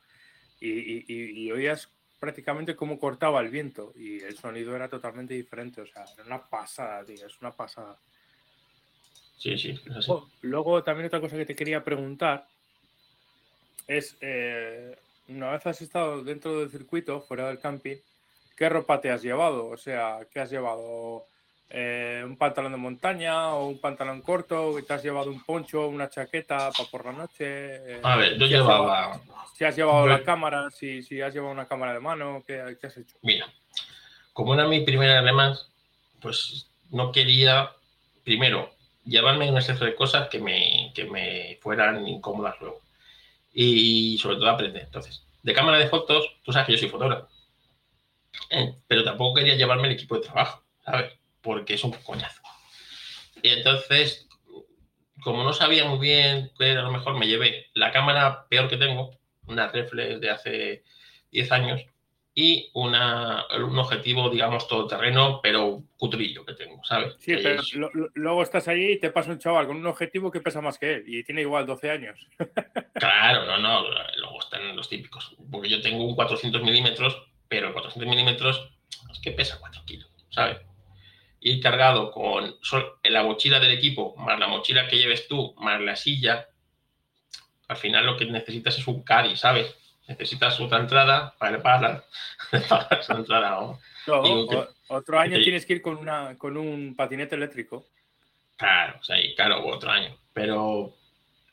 y, oías prácticamente cómo cortaba el viento y el sonido era totalmente diferente. O sea, era una pasada, tío, es una pasada. Sí, sí. Luego, también otra cosa que te quería preguntar es, eh, una vez has estado dentro del circuito, fuera del camping, ¿qué ropa te has llevado? O sea, ¿qué has llevado? Eh, ¿Un pantalón de montaña o un pantalón corto? ¿Te has llevado un poncho, una chaqueta para por la noche? Eh, a ver, yo llevaba... si has llevado la cámara, si, si has llevado una cámara de mano, ¿qué, has hecho? Mira, como era mi primera además, pues no quería, primero, llevarme un exceso de cosas que me, que me fueran incómodas luego y sobre todo aprender. Entonces, de cámara de fotos, tú sabes que yo soy fotógrafo, eh, pero tampoco quería llevarme el equipo de trabajo, ¿sabes? Porque es un coñazo. Y entonces, como no sabía muy bien qué era lo mejor, me llevé la cámara peor que tengo, una reflex de hace 10 años, y una, un objetivo, digamos, todoterreno, pero cutrillo que tengo, ¿sabes? Sí, pero luego estás allí y te pasa un chaval con un objetivo que pesa más que él y tiene igual 12 años. Claro, no, no, luego están los típicos. Porque yo tengo un 400 milímetros, pero el 400 milímetros es que pesa 4 kilos, ¿sabes? Ir cargado con la mochila del equipo, más la mochila que lleves tú, más la silla, al final lo que necesitas es un carry, ¿sabes? necesitas otra entrada para pagar esa entrada. otro año tienes que ir con, una, con un patinete eléctrico. Claro, o sea, claro, otro año. Pero,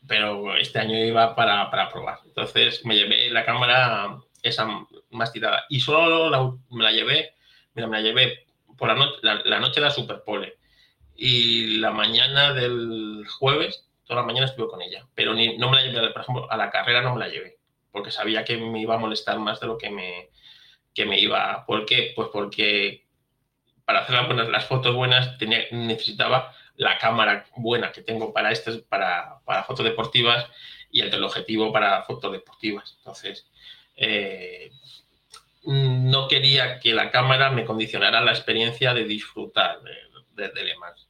pero este año iba para, para probar. Entonces me llevé la cámara esa más tirada. Y solo me la llevé, mira, me la llevé por la noche, la, noche de la Superpole. Y la mañana del jueves, toda la mañana estuve con ella. Pero ni, no me la llevé, por ejemplo, a la carrera no me la llevé porque sabía que me iba a molestar más de lo que me, que me iba. ¿Por qué? Pues porque para hacer las, las fotos buenas tenía, necesitaba la cámara buena que tengo para, este, para, para fotos deportivas y el teleobjetivo para fotos deportivas. Entonces, eh, no quería que la cámara me condicionara la experiencia de disfrutar de, de, Le Mans.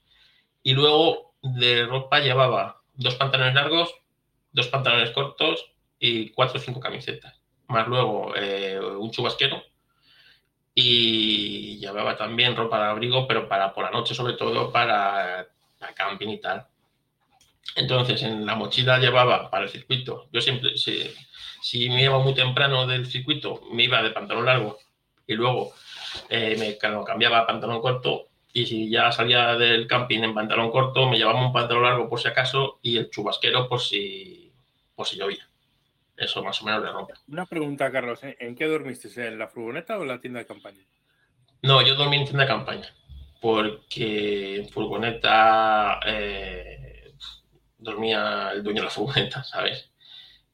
Y luego de ropa llevaba dos pantalones largos, dos pantalones cortos, y cuatro o cinco camisetas, más luego eh, un chubasquero y llevaba también ropa de abrigo, pero para por la noche sobre todo para, para camping y tal. Entonces en la mochila llevaba para el circuito, yo siempre, si, si me iba muy temprano del circuito, me iba de pantalón largo y luego eh, me cambiaba pantalón corto y si ya salía del camping en pantalón corto, me llevaba un pantalón largo por si acaso y el chubasquero por si, por si llovía. Eso más o menos le rompe. Una pregunta, Carlos. ¿En qué dormiste? ¿En la furgoneta o en la tienda de campaña? No, yo dormí en tienda de campaña. Porque en furgoneta eh, dormía el dueño de la furgoneta, ¿sabes?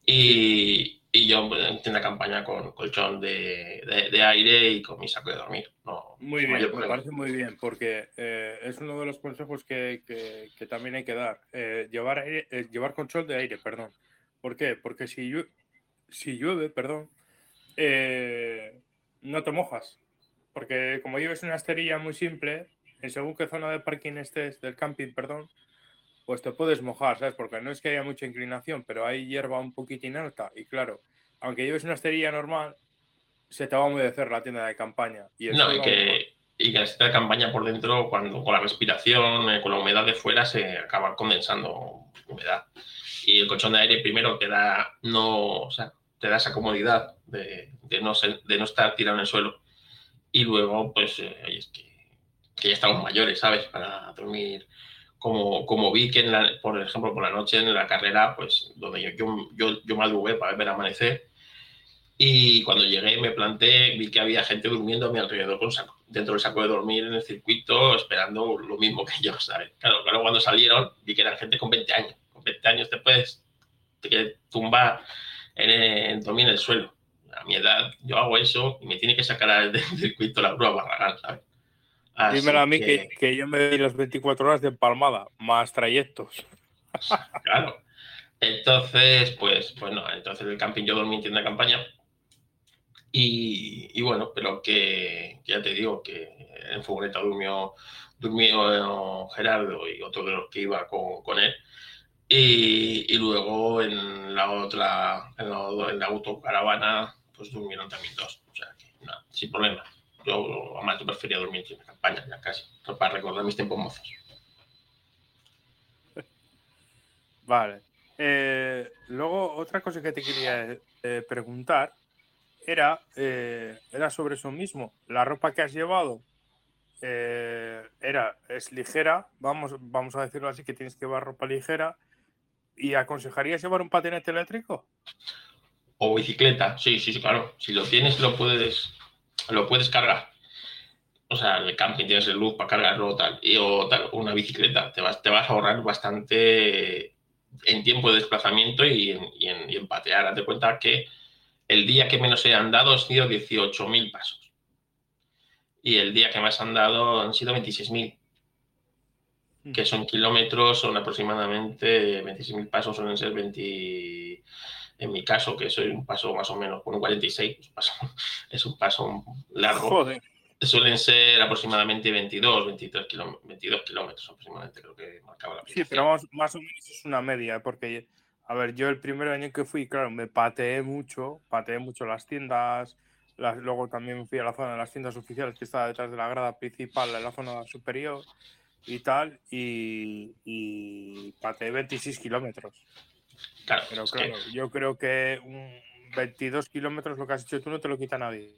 Y, y yo en de campaña con colchón de, de, aire y con mi saco de dormir. No, muy bien, me parece muy bien, porque eh, es uno de los consejos que, que, también hay que dar. Eh, llevar, llevar colchón de aire, perdón. ¿Por qué? Porque si, llueve, si llueve, perdón, eh, no te mojas. Porque como lleves una esterilla muy simple, en según qué zona de parking estés, del camping, perdón, pues te puedes mojar, ¿sabes? Porque no es que haya mucha inclinación, pero hay hierba un poquitín alta. Y claro, aunque lleves una esterilla normal, se te va a humedecer la tienda de campaña. Y no, y que, y que la tienda de campaña por dentro, cuando con la respiración, eh, con la humedad de fuera, se acaba condensando humedad y el colchón de aire primero te da, no, te da esa comodidad de, no de no estar tirado en el suelo. Y luego, pues, eh, es que, ya estamos mayores, ¿sabes? Para dormir. Como, como vi que, en la, por ejemplo, por la noche en la carrera, pues, donde yo, yo, yo, yo madrugué para ver amanecer, y cuando llegué me planté, vi que había gente durmiendo a mi alrededor con dentro del saco de dormir en el circuito, esperando lo mismo que yo, ¿sabes? Claro, claro, cuando salieron vi que eran gente con 20 años. 20 años te puedes tumbar en, dormir en el suelo. A mi edad yo hago eso y me tiene que sacar del circuito la grúa Barragán, ¿sabes? Dímelo a mí que... Que, yo me doy las 24 horas de empalmada, más trayectos. Claro. Entonces, pues, bueno, entonces el camping yo dormí en tienda de campaña. Y, bueno, pero que, ya te digo que en furgoneta durmió, durmió Gerardo y otro de los que iba con, con él. Y, luego en la otra, en la, en la autocaravana, pues durmieron también dos. O sea que nada, sin problema. Yo además yo prefería dormir en la campaña, ya casi, para recordar mis tiempos mozos. Vale. Eh, luego, otra cosa que te quería eh, preguntar era, eh, era sobre eso mismo. La ropa que has llevado era, es ligera, vamos, vamos a decirlo así, que tienes que llevar ropa ligera ¿Y aconsejarías llevar un patinete eléctrico? O bicicleta, sí, sí, sí, claro. Si lo tienes, lo puedes, lo puedes cargar. O sea, el camping tienes el luz para cargarlo tal. Y, o tal, una bicicleta. Te vas, te vas a ahorrar bastante en tiempo de desplazamiento y en, y en, y en patear. Hazte cuenta que el día que menos he andado han sido 18.000 pasos. Y el día que más han dado han sido 26.000 que son kilómetros, son aproximadamente 26.000 pasos, suelen ser 20, en mi caso, que soy un paso más o menos con un 46, es un paso, es un paso largo. Suelen ser aproximadamente 22, 23 kilómetros, 22 kilómetros aproximadamente, creo que marcaba la Sí, pero más, o menos es una media, porque, a ver, yo el primer año que fui, claro, me pateé mucho, pateé mucho las tiendas, luego también fui a la zona de las tiendas oficiales que estaba detrás de la grada principal, en la zona superior y tal, y, y 26 kilómetros. Claro, pero claro, yo creo que un 22 kilómetros lo que has hecho tú no te lo quita nadie.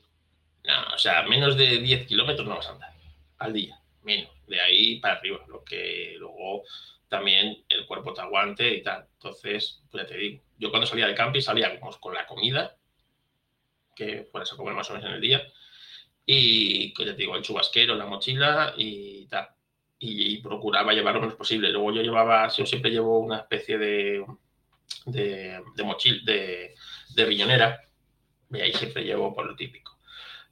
No, o sea, menos de 10 kilómetros no vas a andar al día, menos, de ahí para arriba, lo que luego también el cuerpo te aguante y tal. Entonces, pues ya te digo, yo cuando salía del camping salía con la comida, que fueras a comer más o menos en el día, y pues ya te digo, el chubasquero, la mochila y tal y, procuraba llevar lo menos posible. Luego yo llevaba, yo siempre llevo una especie de, de, de mochil, de, de riñonera, y ahí siempre llevo por lo típico.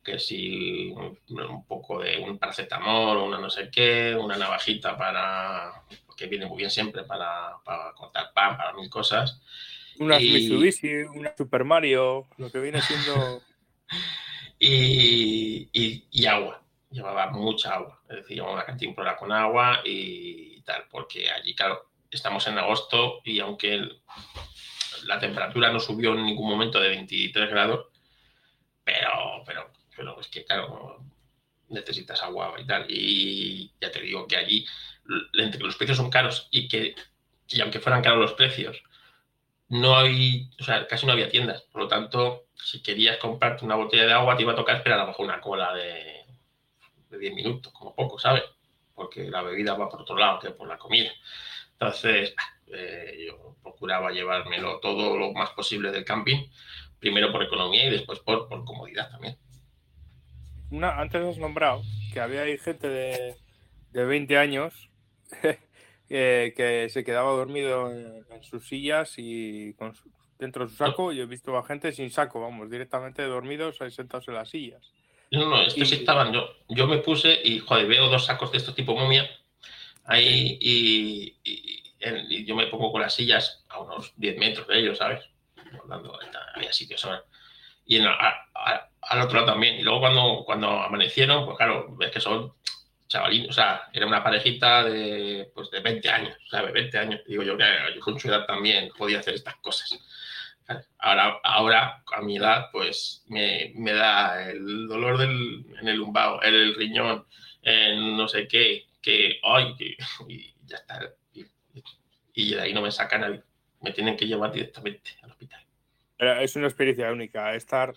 Que si un, poco de un paracetamol, una no sé qué, una navajita para, que viene muy bien siempre para, para cortar pan, para mil cosas. Una Mitsubishi, una Super Mario, lo que viene siendo... y, y, y agua llevaba mucha agua, es decir, llevaba una cantimplora con agua y tal, porque allí, claro, estamos en agosto y aunque la temperatura no subió en ningún momento de 23 grados, pero, pero, pero es que, claro, necesitas agua y tal. Y ya te digo que allí, entre los precios son caros y que, y aunque fueran caros los precios, no hay, o sea, casi no había tiendas. Por lo tanto, si querías comprarte una botella de agua, te iba a tocar esperar a lo mejor una cola de de 10 minutos, como poco, ¿sabes? Porque la bebida va por otro lado que por la comida. Entonces, eh, yo procuraba llevármelo todo lo más posible del camping, primero por economía y después por, por comodidad también. Una, antes has nombrado que había ahí gente de, de 20 años que se quedaba dormido en, sus sillas y con dentro de su saco. Yo he visto a gente sin saco, vamos, directamente dormidos ahí sentados en las sillas. No, no, estos estaban. Yo, yo me puse y, joder, veo dos sacos de estos tipo momia ahí y, y, yo me pongo con las sillas a unos 10 metros de ellos, ¿sabes? había sitios ahora. Y en, al otro lado también. Y luego cuando, cuando amanecieron, pues claro, ves que son chavalín, o sea, era una parejita de, pues de 20 años, ¿sabes? 20 años. Digo yo que yo con su edad también podía hacer estas cosas. Ahora, ahora a mi edad, pues me, me da el dolor del, en el lumbago, en el riñón, en no sé qué, que, ay, y ya está. Y, y, de ahí no me saca nadie. Me tienen que llevar directamente al hospital. Es una experiencia única, estar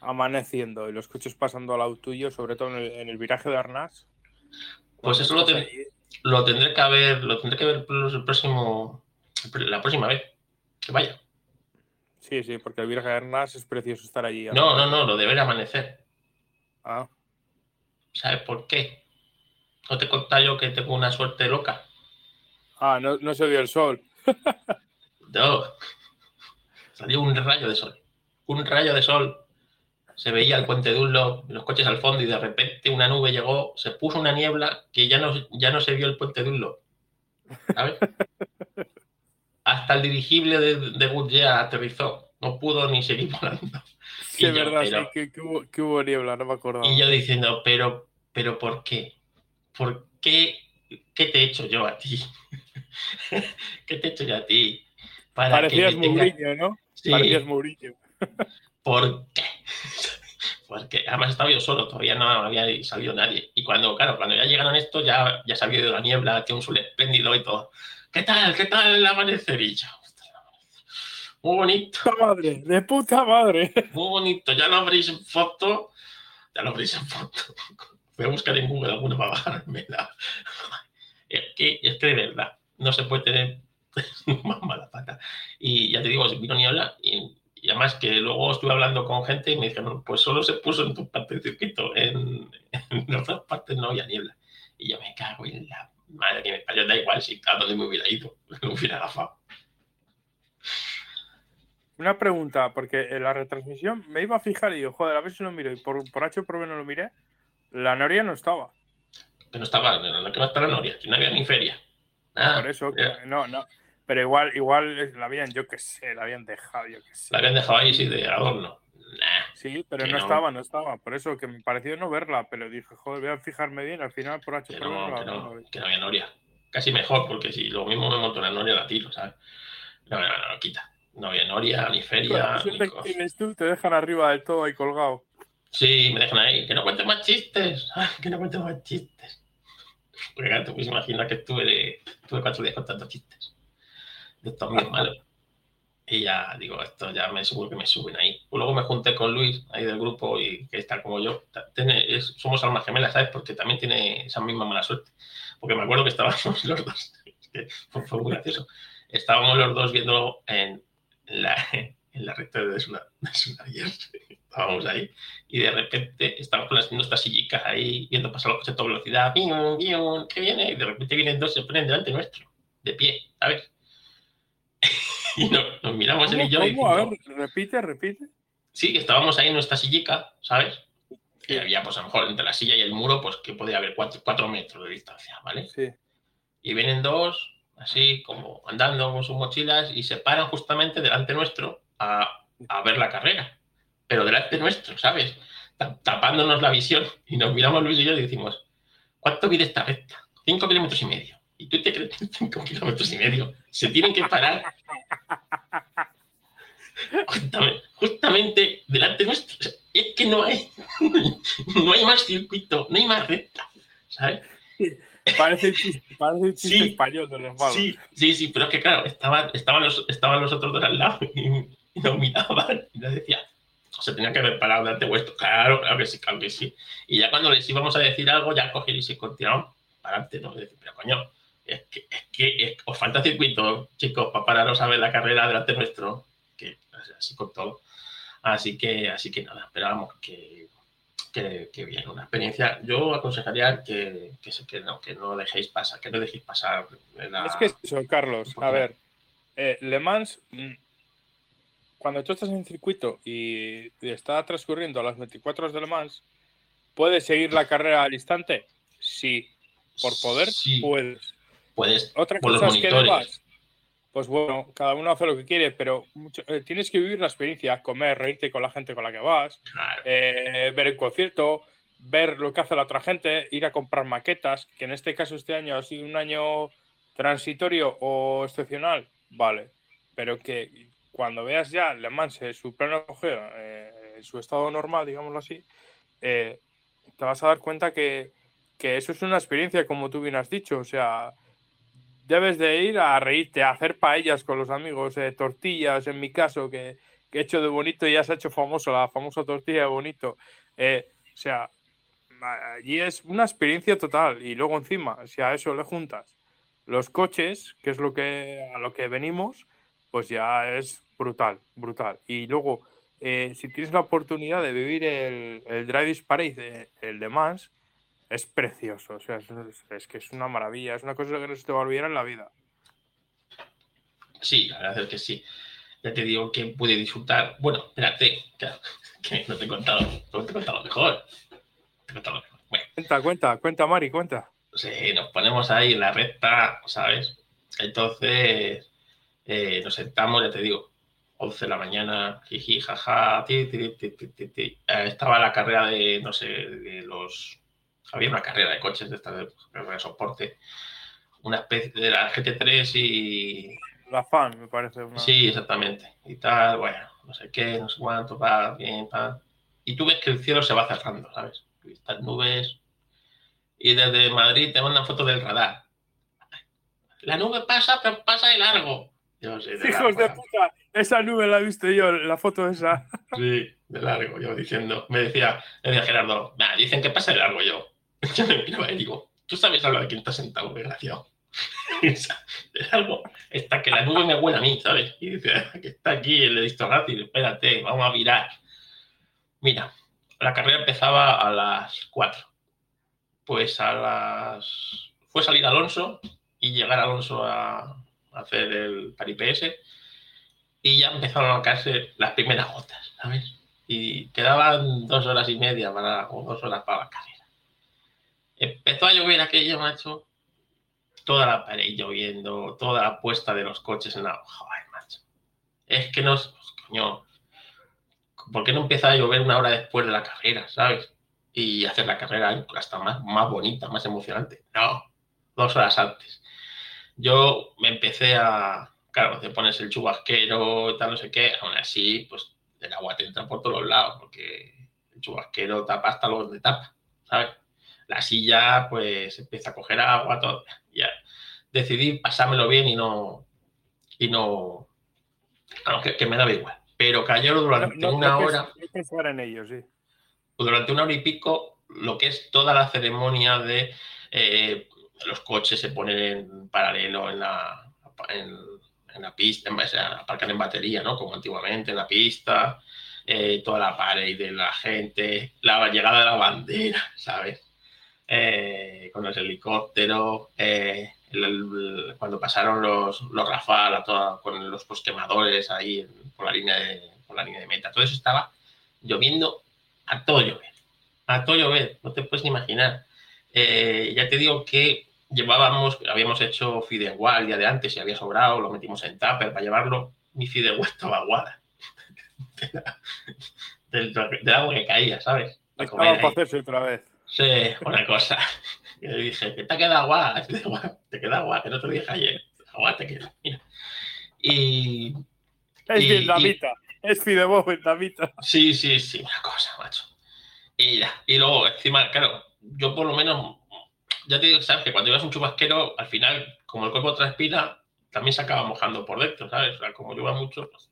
amaneciendo y los coches pasando al lado tuyo, sobre todo en el, en el viraje de Arnás pues eso lo, lo, tendré que ver, lo tendré que ver el próximo, la próxima vez que vaya. Sí, sí, porque el Virgen Arnás es precioso estar allí. No, no, no, lo de ver amanecer. Ah. ¿Sabes por qué? ¿No te he yo que tengo una suerte loca? Ah, no, no se vio el sol. no. Salió un rayo de sol. Un rayo de sol se veía el puente de Dunlop, los coches al fondo y de repente una nube llegó, se puso una niebla que ya no, ya no se vio el puente de Dunlop. ¿Sabes? Hasta el dirigible de, de aterrizó, no pudo ni seguir volando. Sí, es verdad, sí, que, hubo, niebla, no me acuerdo. Y yo diciendo, pero, pero ¿por qué? ¿Por qué? ¿Qué te he hecho yo a ti? ¿Qué te he hecho yo a ti? Parecías Mourinho, ¿no? Parecías Mourinho. ¿Por qué? Porque además estaba yo solo, todavía no había salido nadie. Y cuando, claro, cuando ya llegaron estos, ya, ya se de la niebla, que un sol espléndido y todo. ¿Qué tal? ¿Qué tal el amanecerilla? Muy bonito. ¡Puta madre! ¡De puta madre! Muy bonito. Ya lo habréis en foto. Ya lo habréis en foto. Voy a buscar en Google alguna para bajarme la. Es que, es que de verdad, no se puede tener más mala pata. Y ya te digo, vino niebla y además que luego estuve hablando con gente y me dijeron, pues solo se puso en tu parte del circuito, en, en otras partes no había niebla. Y yo me cago en la madre que me parió, da igual si a dónde me hubiera ido, me hubiera agafado. Una pregunta, porque en la retransmisión me iba a fijar y digo, joder, a ver si lo miro. Y por, por H por B no lo miré. La Noria no estaba. Que no estaba, no, que va a estar la Noria, que no había ni feria. Nada, por eso, no, no. Pero igual, igual la habían, yo qué sé, la habían dejado, yo qué sé. La habían dejado ahí, sí, de adorno. sí, pero no, estaba, no estaba. Por eso que me pareció no verla, pero dije, joder, voy a fijarme bien. Al final, por H. Que no, que no, que no había Noria. Casi mejor, porque si lo mismo me monto una Noria, la tiro, ¿sabes? No, no, no, quita. No había Noria, ni feria. Ni tienes tú, te dejan arriba del todo ahí colgado. Sí, me dejan ahí. Que no cuentes más chistes. que no cuentes más chistes. Porque claro, te puedes imaginar que estuve, de, estuve cuatro días contando chistes de estos muy malo. Y ya digo, esto ya me seguro que me suben ahí. Luego me junté con Luis, ahí del grupo, y que está como yo. Tiene, somos almas gemelas, ¿sabes? Porque también tiene esa misma mala suerte. Porque me acuerdo que estábamos los dos, fue, fue, muy gracioso. Estábamos los dos viendo en la, en la recta de Sunarias. Estábamos ahí y de repente estábamos con las, nuestras sillicas ahí viendo pasar los coches a toda velocidad. ¿Qué viene? Y de repente vienen dos y se ponen delante nuestro, de pie, ¿sabes? y nos, miramos él y yo. ¿Cómo? a ver, repite, repite. Sí, que estábamos ahí en nuestra sillica, ¿sabes? Y había, pues a lo mejor entre la silla y el muro, pues que podía haber cuatro, metros de distancia, ¿vale? Sí. Y vienen dos, así como andando con sus mochilas, y se paran justamente delante nuestro a, a ver la carrera. Pero delante nuestro, ¿sabes? Tapándonos la visión. Y nos miramos Luis y yo y decimos, ¿cuánto mide esta recta? Cinco kilómetros y medio. ¿Y tú te crees que 5 kilómetros y medio se tienen que parar justamente, delante nuestro? Es que no hay, no hay más circuito, no hay más recta, ¿sabes? Parece, parece chiste español de los Sí, sí, sí, pero es que claro, estaban, estaban, los, estaban los otros dos al lado y, nos miraban y nos decían, se tenía que reparar delante vuestro. Claro, claro que sí, claro que sí. Y ya cuando les íbamos a decir algo, ya cogieron y continuaron para adelante, ¿no? Decir, pero coño, es que, es que os falta circuito, chicos, para pararos a ver la carrera delante nuestro. Que así con todo. Así que, así que nada, esperábamos que, que, bien, una experiencia. Yo aconsejaría que, que, no, que no dejéis pasar, que no dejéis pasar. Es que eso, Carlos, a ver, eh, Le Mans, mm, cuando tú estás en circuito y, está transcurriendo a las 24 horas de Le Mans, ¿puedes seguir la carrera al instante? Sí. Por poder, puedes. Puedes. Otra cosa es que no vas. Pues bueno, cada uno hace lo que quiere, pero eh, tienes que vivir la experiencia, comer, reírte con la gente con la que vas, eh, ver el concierto, ver lo que hace la otra gente, ir a comprar maquetas, que en este caso este año ha sido un año transitorio o excepcional, vale, pero que cuando veas ya Le Mans en su pleno apogeo, eh, en su estado normal, digámoslo así, te vas a dar cuenta que, que eso es una experiencia, como tú bien has dicho, o sea, debes de ir a reírte, a hacer paellas con los amigos, eh, tortillas, en mi caso, que, he hecho de bonito y ya se ha hecho famoso, la famosa tortilla de bonito. Eh, o sea, allí es una experiencia total. Y luego encima, si a eso le juntas los coches, que es lo que, a lo que venimos, pues ya es brutal, brutal. Y luego, eh, si tienes la oportunidad de vivir el, el Drive Parade, el de Mans, es precioso. O sea, es, que es una maravilla. Es una cosa que no se te va a olvidar en la vida. Sí, la verdad es que sí. Ya te digo que pude disfrutar. Bueno, espérate, que, no te he contado, no te he contado mejor. Te he contado mejor. Cuenta, cuenta, cuenta, Mari, cuenta. Sí, nos ponemos ahí en la recta, ¿sabes? Entonces eh, nos sentamos, ya te digo, 11 de la mañana, jiji, jaja, ti, ti, ti, eh, estaba la carrera de, no sé, de los había una carrera de coches de esta de, soporte, una especie de la GT3 y... La FAN, me parece. Sí, exactamente. Y tal, bueno, no sé qué, no sé cuánto, va, bien, va. Y tú ves que el cielo se va cerrando, ¿sabes? Estas nubes. Y desde Madrid te mandan fotos del radar. La nube pasa, pero pasa de largo. Yo sé, Hijos de puta, esa nube la he visto yo, la foto esa. Sí, de largo, yo diciendo. Me decía, me decía Gerardo, dicen que pasa de largo yo. Yo me miro y digo, ¿tú sabes hablar de quién está sentado, desgraciado? es algo, está que la nube me huele a mí, ¿sabes? Y dice, ah, que está aquí el rápido, espérate, vamos a virar. Mira, la carrera empezaba a las 4. Pues a las... Fue salir Alonso y llegar Alonso a, hacer el paripés y ya empezaron a caerse las primeras gotas, ¿sabes? Y quedaban dos horas y media para, o dos horas para la carrera. Empezó a llover aquello, macho. Toda la pared lloviendo, toda la puesta de los coches en la. Joder, macho. Es que nos. Coño. ¿Por qué no empieza a llover una hora después de la carrera, sabes? Y hacer la carrera hasta más, más bonita, más emocionante. No, dos horas antes. Yo me empecé a. Claro, te pones el chubasquero, tal, no sé qué. Aún así, pues el agua te entra por todos los lados, porque el chubasquero tapa hasta los de tapa, ¿sabes? la silla pues empieza a coger agua, todo. Ya decidí pasármelo bien y no, y no, que, me daba igual. Pero cayó durante una hora. en ello, sí. Durante una hora y pico, lo que es toda la ceremonia de eh, los coches se ponen en paralelo en la, en, la pista, en aparcar en batería, ¿no? Como antiguamente en la pista, eh, toda la pared de la gente, la llegada de la bandera, ¿sabes? Eh, con los helicópteros, eh, cuando pasaron los, los Rafale con los quemadores ahí por, la línea de, por la línea de meta. Todo eso estaba lloviendo a todo llover. A todo llover, no te puedes ni imaginar. Ya te digo que llevábamos, habíamos hecho fideuá el día de antes y había sobrado, lo metimos en tupper para llevarlo. Mi fideuá estaba aguada. del, agua que caía, ¿sabes? Para hacerse otra vez. Sí, una cosa. Y le dije, que te queda agua, te queda agua, que no te dije ayer. Agua te queda, mira. Y. Es y, vietnamita, es fideo vietnamita. Sí, sí, sí, una cosa, macho. Y y luego, encima, claro, yo por lo menos, ya te digo, sabes que cuando ibas un chubasquero, al final, como el cuerpo transpira, también se acaba mojando por dentro, ¿sabes? O sea, como llueva mucho, pues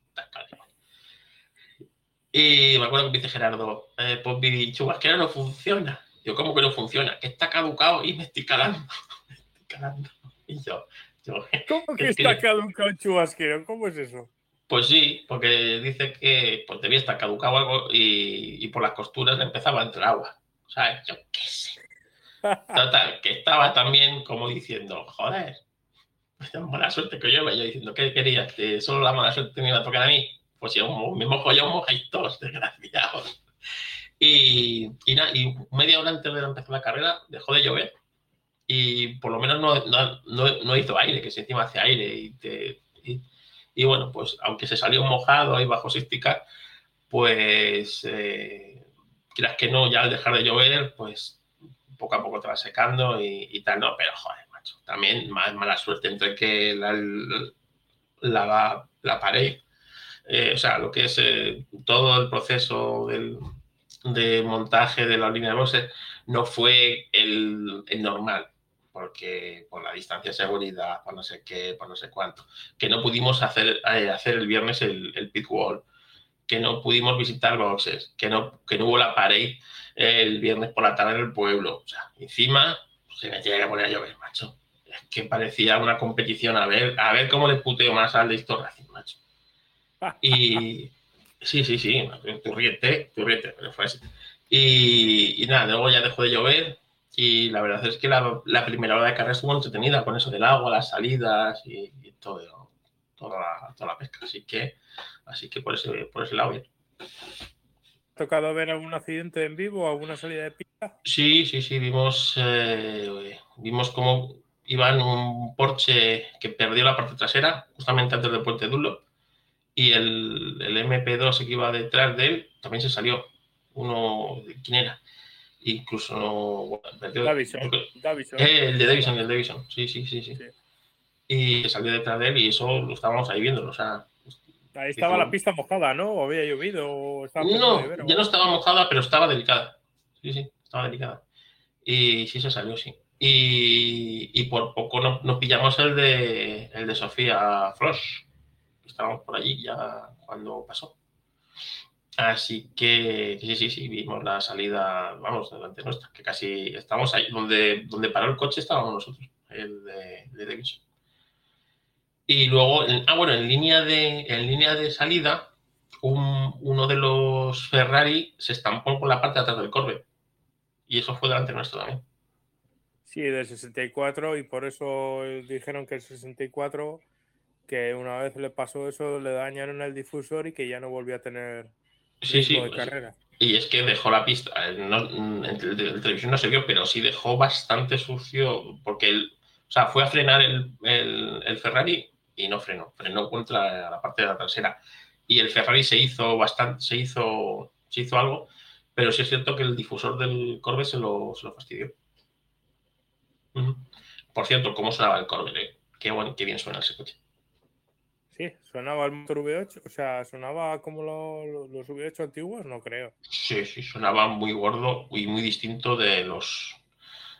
Y me acuerdo que dice Gerardo, eh, pues mi chubasquero no funciona. Yo, ¿cómo que no funciona? Que está caducado y me estoy calando. me estoy calando. Y yo, ¿Cómo que está caducado un chubasquero? ¿Cómo es eso? Pues sí, porque dice que pues, debía estar caducado algo y, y por las costuras empezaba a entrar agua. ¿Sabes? Yo qué sé. Total, que estaba también como diciendo, joder, mala suerte que llueve. Yo diciendo, ¿qué querías? ¿Que solo la mala suerte me iba a tocar a mí? Pues si me mojo yo, mojáis todos, desgraciados. Y, y, nada, y media hora antes de empezar la carrera dejó de llover y por lo menos no, no, no, hizo aire, que si encima hace aire y, te, y, bueno, pues aunque se salió mojado ahí bajo sística, pues eh, quieras que no, ya al dejar de llover, pues poco a poco te va secando y, tal, no, pero joder, macho, también más mala suerte entre que la, la, la pared, eh, o sea, lo que es eh, todo el proceso del, de montaje de la línea de boxes no fue el, el normal porque por la distancia de seguridad, por no sé qué, por no sé cuánto, que no pudimos hacer, eh, hacer el viernes el, el pit wall, que no pudimos visitar boxes, que no, que no hubo la pared el viernes por la tarde en el pueblo. O sea, encima se me tiene que poner a llover, macho. Es que parecía una competición a ver, a ver cómo le puteo más al de historia, macho. Y sí, sí, sí, turriete, turriete, pero fue así. Y, y nada, luego ya dejó de llover, y la verdad es que la, primera hora de carrera estuvo entretenida con eso del agua, las salidas y, todo, toda, la, toda la pesca. Así que, así que por ese, por ese lado bien. ¿Ha tocado ver algún accidente en vivo, alguna salida de pista? Sí, sí, sí, vimos, eh, vimos cómo iba en un Porsche que perdió la parte trasera justamente antes del puente Dunlop y el, el MP2 que iba detrás de él también se salió. Uno, ¿quién era? incluso Davison, eh, el de Davison, el de Davison, sí, sí, sí, sí, Y salió detrás de él y eso lo estábamos ahí viendo, o sea... Ahí estaba la pista mojada, ¿no? ¿O había llovido? no, ya no estaba mojada, pero estaba delicada. Sí, sí, estaba delicada. Y sí se salió, sí. Y, y por poco no, nos pillamos el de, el de Sofía Frosch. Estábamos por allí ya cuando pasó. Así que sí, sí, sí, vimos la salida, vamos, delante nuestra, que casi estamos ahí, donde, donde paró el coche estábamos nosotros, el de, de Davidson. Y luego, ah, bueno, en línea de, en línea de salida, uno de los Ferrari se estampó por la parte de atrás del Corvette. Y eso fue delante nuestro también. Sí, del 64, y por eso dijeron que el 64, que una vez le pasó eso, le dañaron el difusor y que ya no volvió a tener Sí, sí. Y es que dejó la pista. Eh, no, en televisión no se vio, pero sí dejó bastante sucio porque él, o sea, fue a frenar el, el, Ferrari y no frenó. Frenó contra la parte de la trasera. Y el Ferrari se hizo bastante, se hizo, se hizo algo, pero sí es cierto que el difusor del Corvette se lo, se lo fastidió. Por cierto, ¿cómo sonaba el Corvette? Eh? Qué, bueno, qué bien suena ese coche. Sí, sonaba el motor V8, o sea, sonaba como los V8 antiguos, no creo. Sí, sí, sonaba muy gordo y muy distinto de los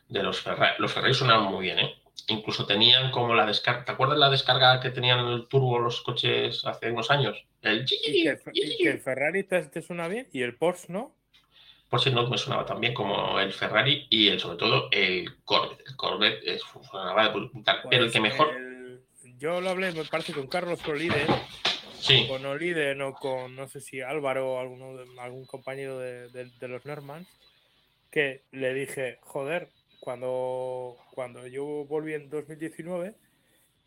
de los Ferrari. Los Ferrari sonaban muy bien, ¿eh? Incluso tenían como la descarga. ¿Te acuerdas la descarga que tenían en el turbo los coches hace unos años? El ¿Y que, el Ferrari te, suena bien y el Porsche no. Porsche no me sonaba tan bien como el Ferrari y el, sobre todo el Corvette. El Corvette es, funcionaba brutal. pero el que pues mejor yo lo hablé, me parece, con Carlos Olide. Sí. Con Olide, no con, no sé si Álvaro o alguno algún compañero de, los Nermans, que le dije, joder, cuando, cuando yo volví en 2019,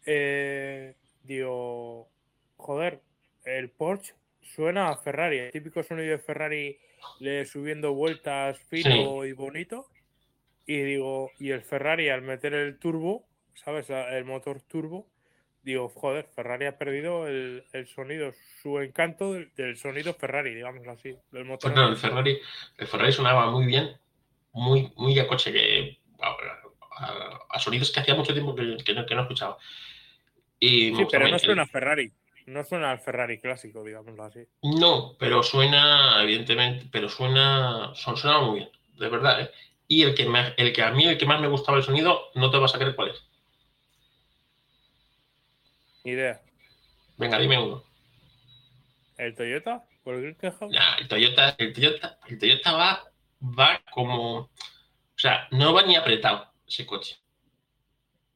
eh, digo, joder, el Porsche suena a Ferrari, el típico sonido de Ferrari le subiendo vueltas fino y bonito. Y digo, y el Ferrari al meter el turbo, ¿sabes? El motor turbo, digo, joder, Ferrari ha perdido el, sonido, su encanto del, sonido Ferrari, digamos así, del motor. Pues el Ferrari, el Ferrari sonaba muy bien, muy, muy a coche, que a, sonidos que hacía mucho tiempo que, no, escuchaba. Y sí, pero no suena a Ferrari. No suena al Ferrari clásico, digámoslo así. No, pero suena, evidentemente, pero suena, son, suena muy bien, de verdad. ¿eh? Y el que, el que a mí, el que más me gustaba el sonido, no te vas a creer cuál es. idea. Venga, dime uno. ¿El Toyota? ¿Por el? Nah, el Toyota, el Toyota, el Toyota va, va como. O sea, no va ni apretado ese coche.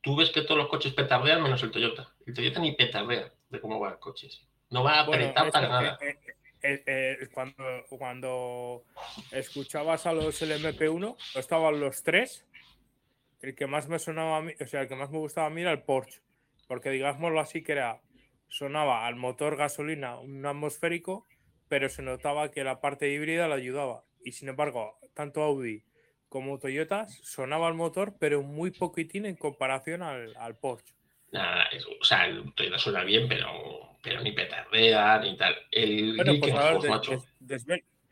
Tú ves que todos los coches petardean menos el Toyota. El Toyota ni petardea de cómo va el coche. No va Bueno, apretado para eso, nada. eh, eh, eh, cuando, cuando escuchabas a los LMP1, estaban los tres. El que más me sonaba a mí, o sea, el que más me gustaba a mí era el Porsche. Porque digámoslo así, que era, sonaba al motor gasolina un atmosférico, pero se notaba que la parte híbrida le ayudaba. Y sin embargo, tanto Audi como Toyota sonaba el motor, pero muy poquitín en comparación al, al Porsche. Nada, es- o sea, el Toyota suena bien, pero, pero ni petardea ni tal. El Bueno, pues Glickenhaus, macho.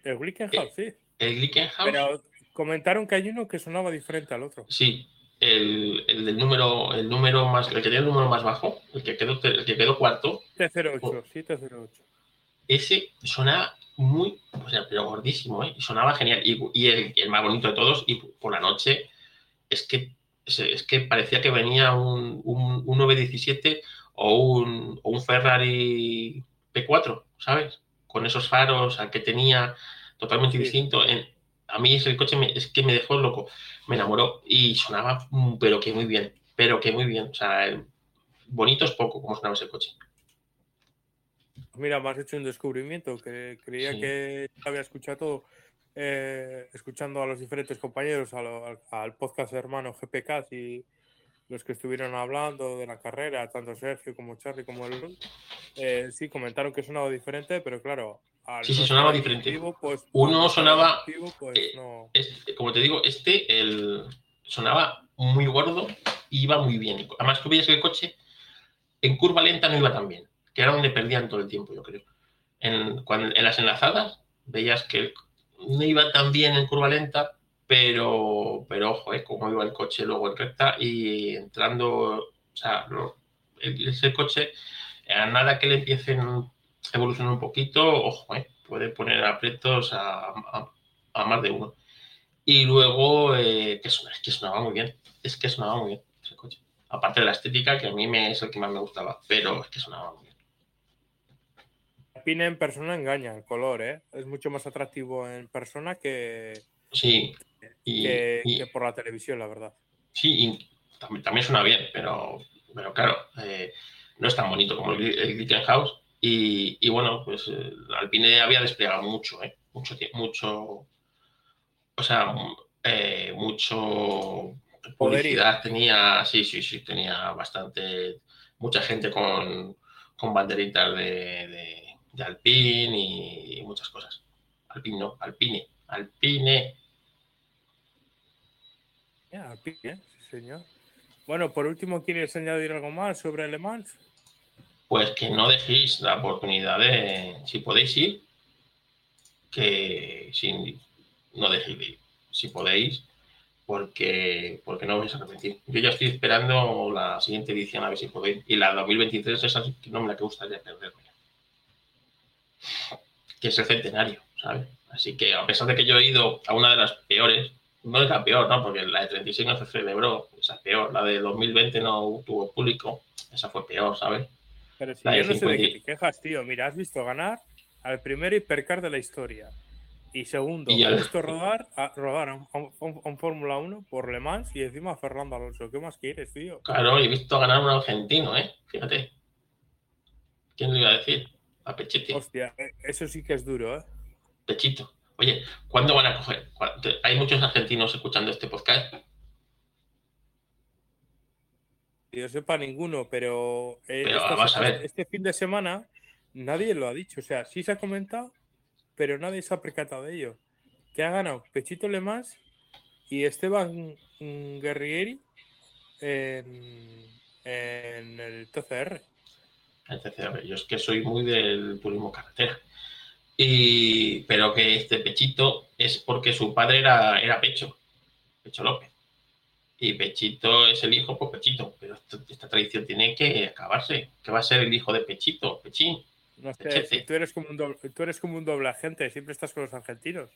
el Glickenhaus, sí. El Glickenhaus, Pero comentaron que hay uno que sonaba diferente al otro. sí. El, el del número, el número más, el que tenía el número más bajo, el que quedó, el que quedó cuarto, T08, sí, T08. Ese sonaba muy, o sea, pero gordísimo, ¿eh? Sonaba genial. Y, y el, el más bonito de todos, y por la noche, es que, es, que parecía que venía un, un, un 917 o un, o un Ferrari P4, ¿sabes? Con esos faros al que tenía totalmente Sí. distinto. En- a mí ese coche me- es que me dejó loco, me enamoró y sonaba, mm, pero que muy bien, pero que muy bien. O sea, el- bonito es poco como sonaba ese coche. Mira, me has hecho un descubrimiento que creía Sí. que había escuchado todo, eh, escuchando a los diferentes compañeros, a lo- al, al podcast hermano GPK y los que estuvieron hablando de la carrera, tanto Sergio como Charlie como el eh, sí, comentaron que sonaba diferente, pero claro, al Sí, sí, sonaba diferente. pues, Uno sonaba, pues, eh, no. Este, como te digo, este el, sonaba muy gordo y iba muy bien. Además, tú veías que el coche en curva lenta no iba tan bien, que era donde perdían todo el tiempo, yo creo. En, cuando, en las enlazadas veías que no iba tan bien en curva lenta, pero, pero ojo, eh, cómo iba el coche luego en recta y entrando, o sea, ese coche, a nada que le empiecen a evolucionar un poquito, ojo, eh, puede poner aprietos a, a- a más de uno. Y luego, eh, que, es que sonaba muy bien. Es que sonaba muy bien ese coche. Aparte de la estética, que a mí me, es el que más me gustaba, pero es que sonaba muy bien. Pine en persona engaña el color, ¿eh? Es mucho más atractivo en persona que, Sí, y, que, y- que por la televisión, la verdad. sí, y también, también suena bien, pero, pero claro, eh, no es tan bonito como el, el Glickenhaus. Y, y bueno, pues eh, Alpine había desplegado mucho, ¿eh? Mucho, mucho, o sea, eh, mucho publicidad tenía, sí, sí, sí, tenía bastante, mucha gente con, con banderitas de, de, de Alpine y, muchas cosas. Alpine no, Alpine, Alpine. Ya, Alpine, ¿eh? Sí, señor. Bueno, por último, ¿quieres añadir algo más sobre Le Mans? Pues que no dejéis la oportunidad de, si podéis ir, que sin, no dejéis de ir, si podéis, porque, porque no vais a arrepentir. Yo ya estoy esperando la siguiente edición a ver si podéis. Y la 2023 esa no me la que gustaría perderme. Que es el centenario, ¿sabes? Así que a pesar de que yo he ido a una de las peores, no es la peor, ¿no? Porque la de 36 no se celebró, esa es peor. La de 2020 no tuvo público, esa fue peor, ¿sabes? Pero si La yo no sé de qué 50. te quejas, tío. Mira, has visto ganar al primer hipercar de la historia. Y segundo, Y has visto rodar a, rodar a un, a un- a un Fórmula 1 por Le Mans y encima a Fernando Alonso. ¿Qué más quieres, tío? Claro, y he visto ganar un argentino, ¿eh? Fíjate. ¿Quién lo iba a decir? A Pechete. Hostia, eh, eso sí que es duro, ¿eh? Pechito. Oye, ¿cuándo van a coger? ¿Cuándo- Hay muchos argentinos escuchando este podcast. Yo sepa ninguno, pero, eh, Pero esta vamos se- a ver. este fin de semana nadie lo ha dicho. O sea, sí se ha comentado, pero nadie se ha percatado de ello. Que ha ganado Pechito Le Mans y Esteban Guerrieri en, en el TCR. Yo es que soy muy del turismo carretera. Y, pero que este Pechito es porque su padre era, era Pecho, Pecho López. Y Pechito es el hijo, pues Pechito. Pero esto- esta tradición tiene que acabarse. que va a ser el hijo de Pechito? Pechín. No sé, Pechete. si tú eres como un doble, tú eres como un doble agente, siempre estás con los argentinos.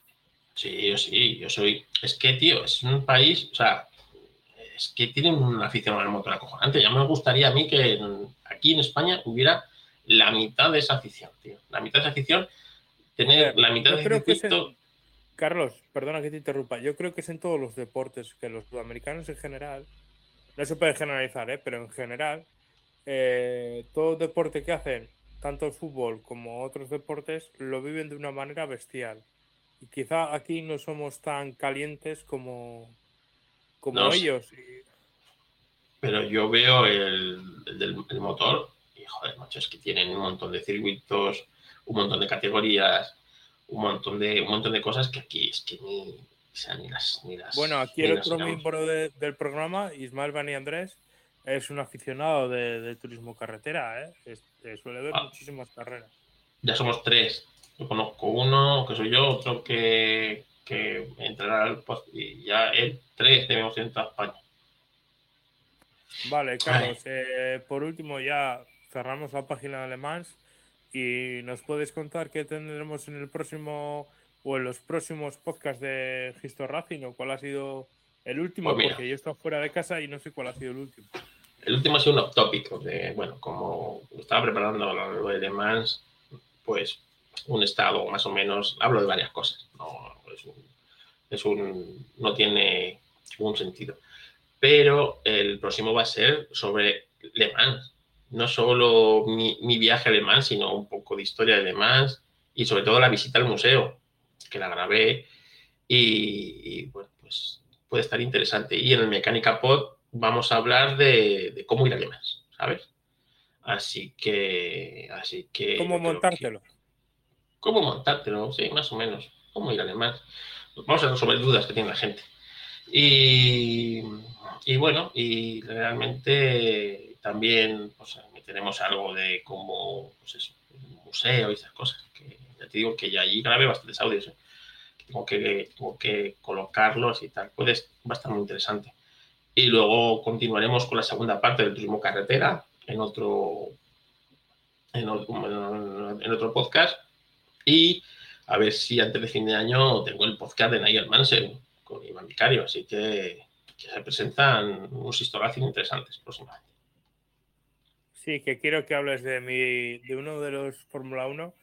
Sí, yo sí, yo soy. Es que, tío, es un país, o sea, es que tiene una afición al motor acojonante. Ya me gustaría a mí que aquí en España hubiera la mitad de esa afición, tío. La mitad de esa afición, tener la mitad de ese circuito... Carlos, perdona que te interrumpa. Yo creo que es en todos los deportes que los sudamericanos en general, no se puede generalizar, ¿eh? pero en general, eh, todo deporte que hacen, tanto el fútbol como otros deportes, lo viven de una manera bestial. Y quizá aquí no somos tan calientes como, como ellos. Pero yo veo el, el, motor y joder, macho, es que tienen un montón de circuitos, un montón de categorías, un montón de, un montón de cosas que aquí es que ni, ni, las, ni las. Bueno, aquí el otro miembro del programa, Ismael Bani Andrés, es un aficionado de, turismo carretera, ¿eh? suele ver ah. muchísimas carreras. Ya somos tres. Yo conozco uno, que soy yo, otro que, que entrará al post y ya el tres tenemos en toda España. Vale, Carlos, eh, por último ya cerramos la página de Alemán y nos puedes contar qué tendremos en el próximo o en los próximos podcasts de Gisto Racing o cuál ha sido el último, pues porque yo estoy fuera de casa y no sé cuál ha sido el último. El último ha sido un off topic, de, bueno, como estaba preparando lo de Le Mans, pues un estado más o menos, hablo de varias cosas, no, es un, es un, no tiene un sentido. Pero el próximo va a ser sobre Le Mans, no solo mi, mi viaje a Le Mans, sino un poco de historia de Le Mans y sobre todo la visita al museo, que la grabé y, bueno, pues puede estar interesante. Y en el Mecánica Pod vamos a hablar de, cómo ir a Le Mans, ¿sabes? Así que, así que. ¿Cómo montártelo? ¿Cómo montártelo? Sí, más o menos. ¿Cómo ir a Le Mans? Vamos a resolver dudas que tiene la gente. Y, y bueno, y realmente también pues, tenemos algo de como pues eso, museo y esas cosas. Que ya te digo que ya allí grabé bastantes audios. ¿eh? Tengo, que, tengo que colocarlos y tal. Puede, estar muy interesante. Y luego continuaremos con la segunda parte del turismo carretera en otro, en otro, en otro podcast. Y a ver si antes de fin de año tengo el podcast de Nigel Mansell con Iván Vicario. Así que, se presentan unos historias interesantes próximamente. Sí, que quiero que hables de, mi, de uno de los Fórmula 1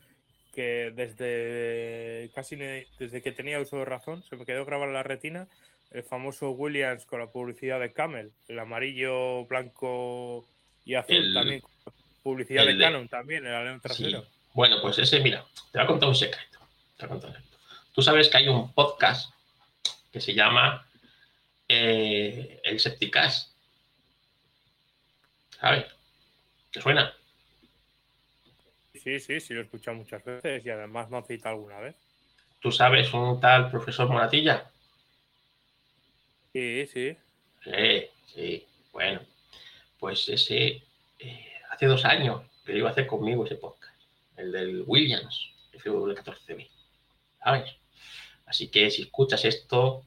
que desde casi desde que tenía uso de razón se me quedó grabado en la retina el famoso Williams con la publicidad de Camel, el amarillo, blanco y azul también, publicidad de Canon también, el alero trasero. Bueno, pues ese, mira, te voy a contar un secreto. Te voy a contar Tú sabes que hay un podcast que se llama eh, El Septicast. ¿Sabes? ¿Te suena? Sí, sí, sí, lo he escuchado muchas veces y además me han citado alguna vez. ¿Tú sabes un tal profesor Moratilla? Sí, sí. Sí, sí. Bueno, pues ese eh, hace dos años que iba a hacer conmigo ese podcast, el del Williams, el FW14B. ¿Sabes? Así que si escuchas esto,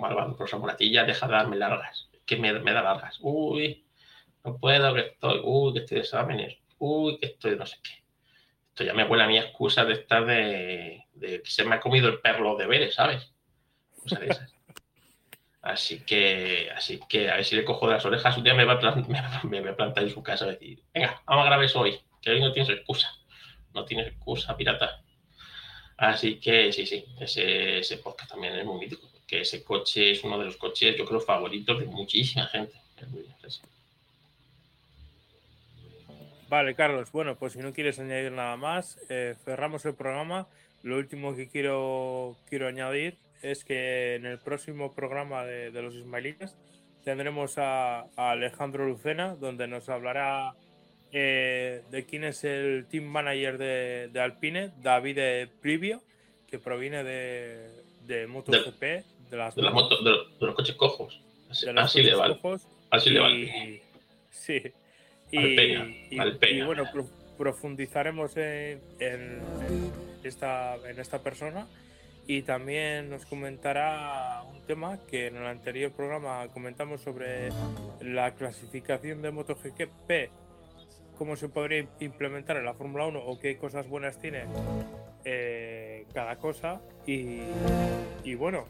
malvado profesor Moratilla, deja de darme largas. Que me, me da largas. Uy, no puedo, que estoy, uy, que estoy de exámenes, uy, que estoy de no sé qué. Esto ya me huele a mi excusa de estar de, que se me ha comido el perro de veres, ¿sabes? Así que, así que a ver si le cojo de las orejas. Un día me va a, me, me plantar en su casa y decir, venga, vamos a grabar eso hoy, que hoy no tienes excusa. No tienes excusa, pirata. Así que sí, sí, ese, ese podcast también es muy mítico, que ese coche es uno de los coches, yo creo, favoritos de muchísima gente. Vale, Carlos. Bueno, pues si no quieres añadir nada más, eh, cerramos el programa. Lo último que quiero, quiero añadir es que en el próximo programa de, los Ismailitas tendremos a, Alejandro Lucena, donde nos hablará eh, de quién es el team manager de, Alpine, David Privio, que proviene de, de MotoGP, de, las de, los coches cojos. Así, de Cojos, Así le Sí. Y, bueno, profundizaremos en, esta, en esta persona y también nos comentará un tema que en el anterior programa comentamos sobre la clasificación de MotoGP, cómo se podría implementar en la Fórmula 1 o qué cosas buenas tiene eh, cada cosa. Y, y bueno,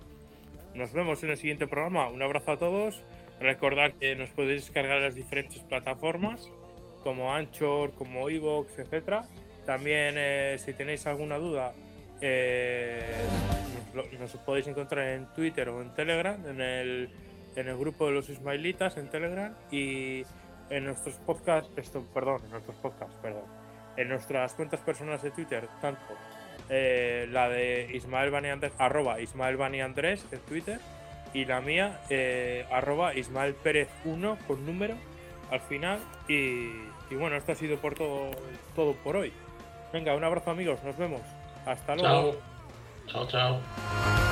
nos vemos en el siguiente programa. Un abrazo a todos. Recordad que nos podéis descargar las diferentes plataformas como Anchor, como Evox, etcétera. También eh, si tenéis alguna duda eh, nos, nos, podéis encontrar en Twitter o en Telegram, en el, en el grupo de los Ismailitas en Telegram y en nuestros podcasts, esto, perdón, en nuestros podcasts, perdón, en nuestras cuentas personales de Twitter, tanto eh, la de Ismael Bani Andrés, arroba Ismael Bani en Twitter y la mía, eh, arroba Ismael Pérez 1 con número al final. Y, y, bueno, esto ha sido por todo, todo por hoy. Venga, un abrazo amigos, nos vemos. Hasta luego. Chao, chao. chao.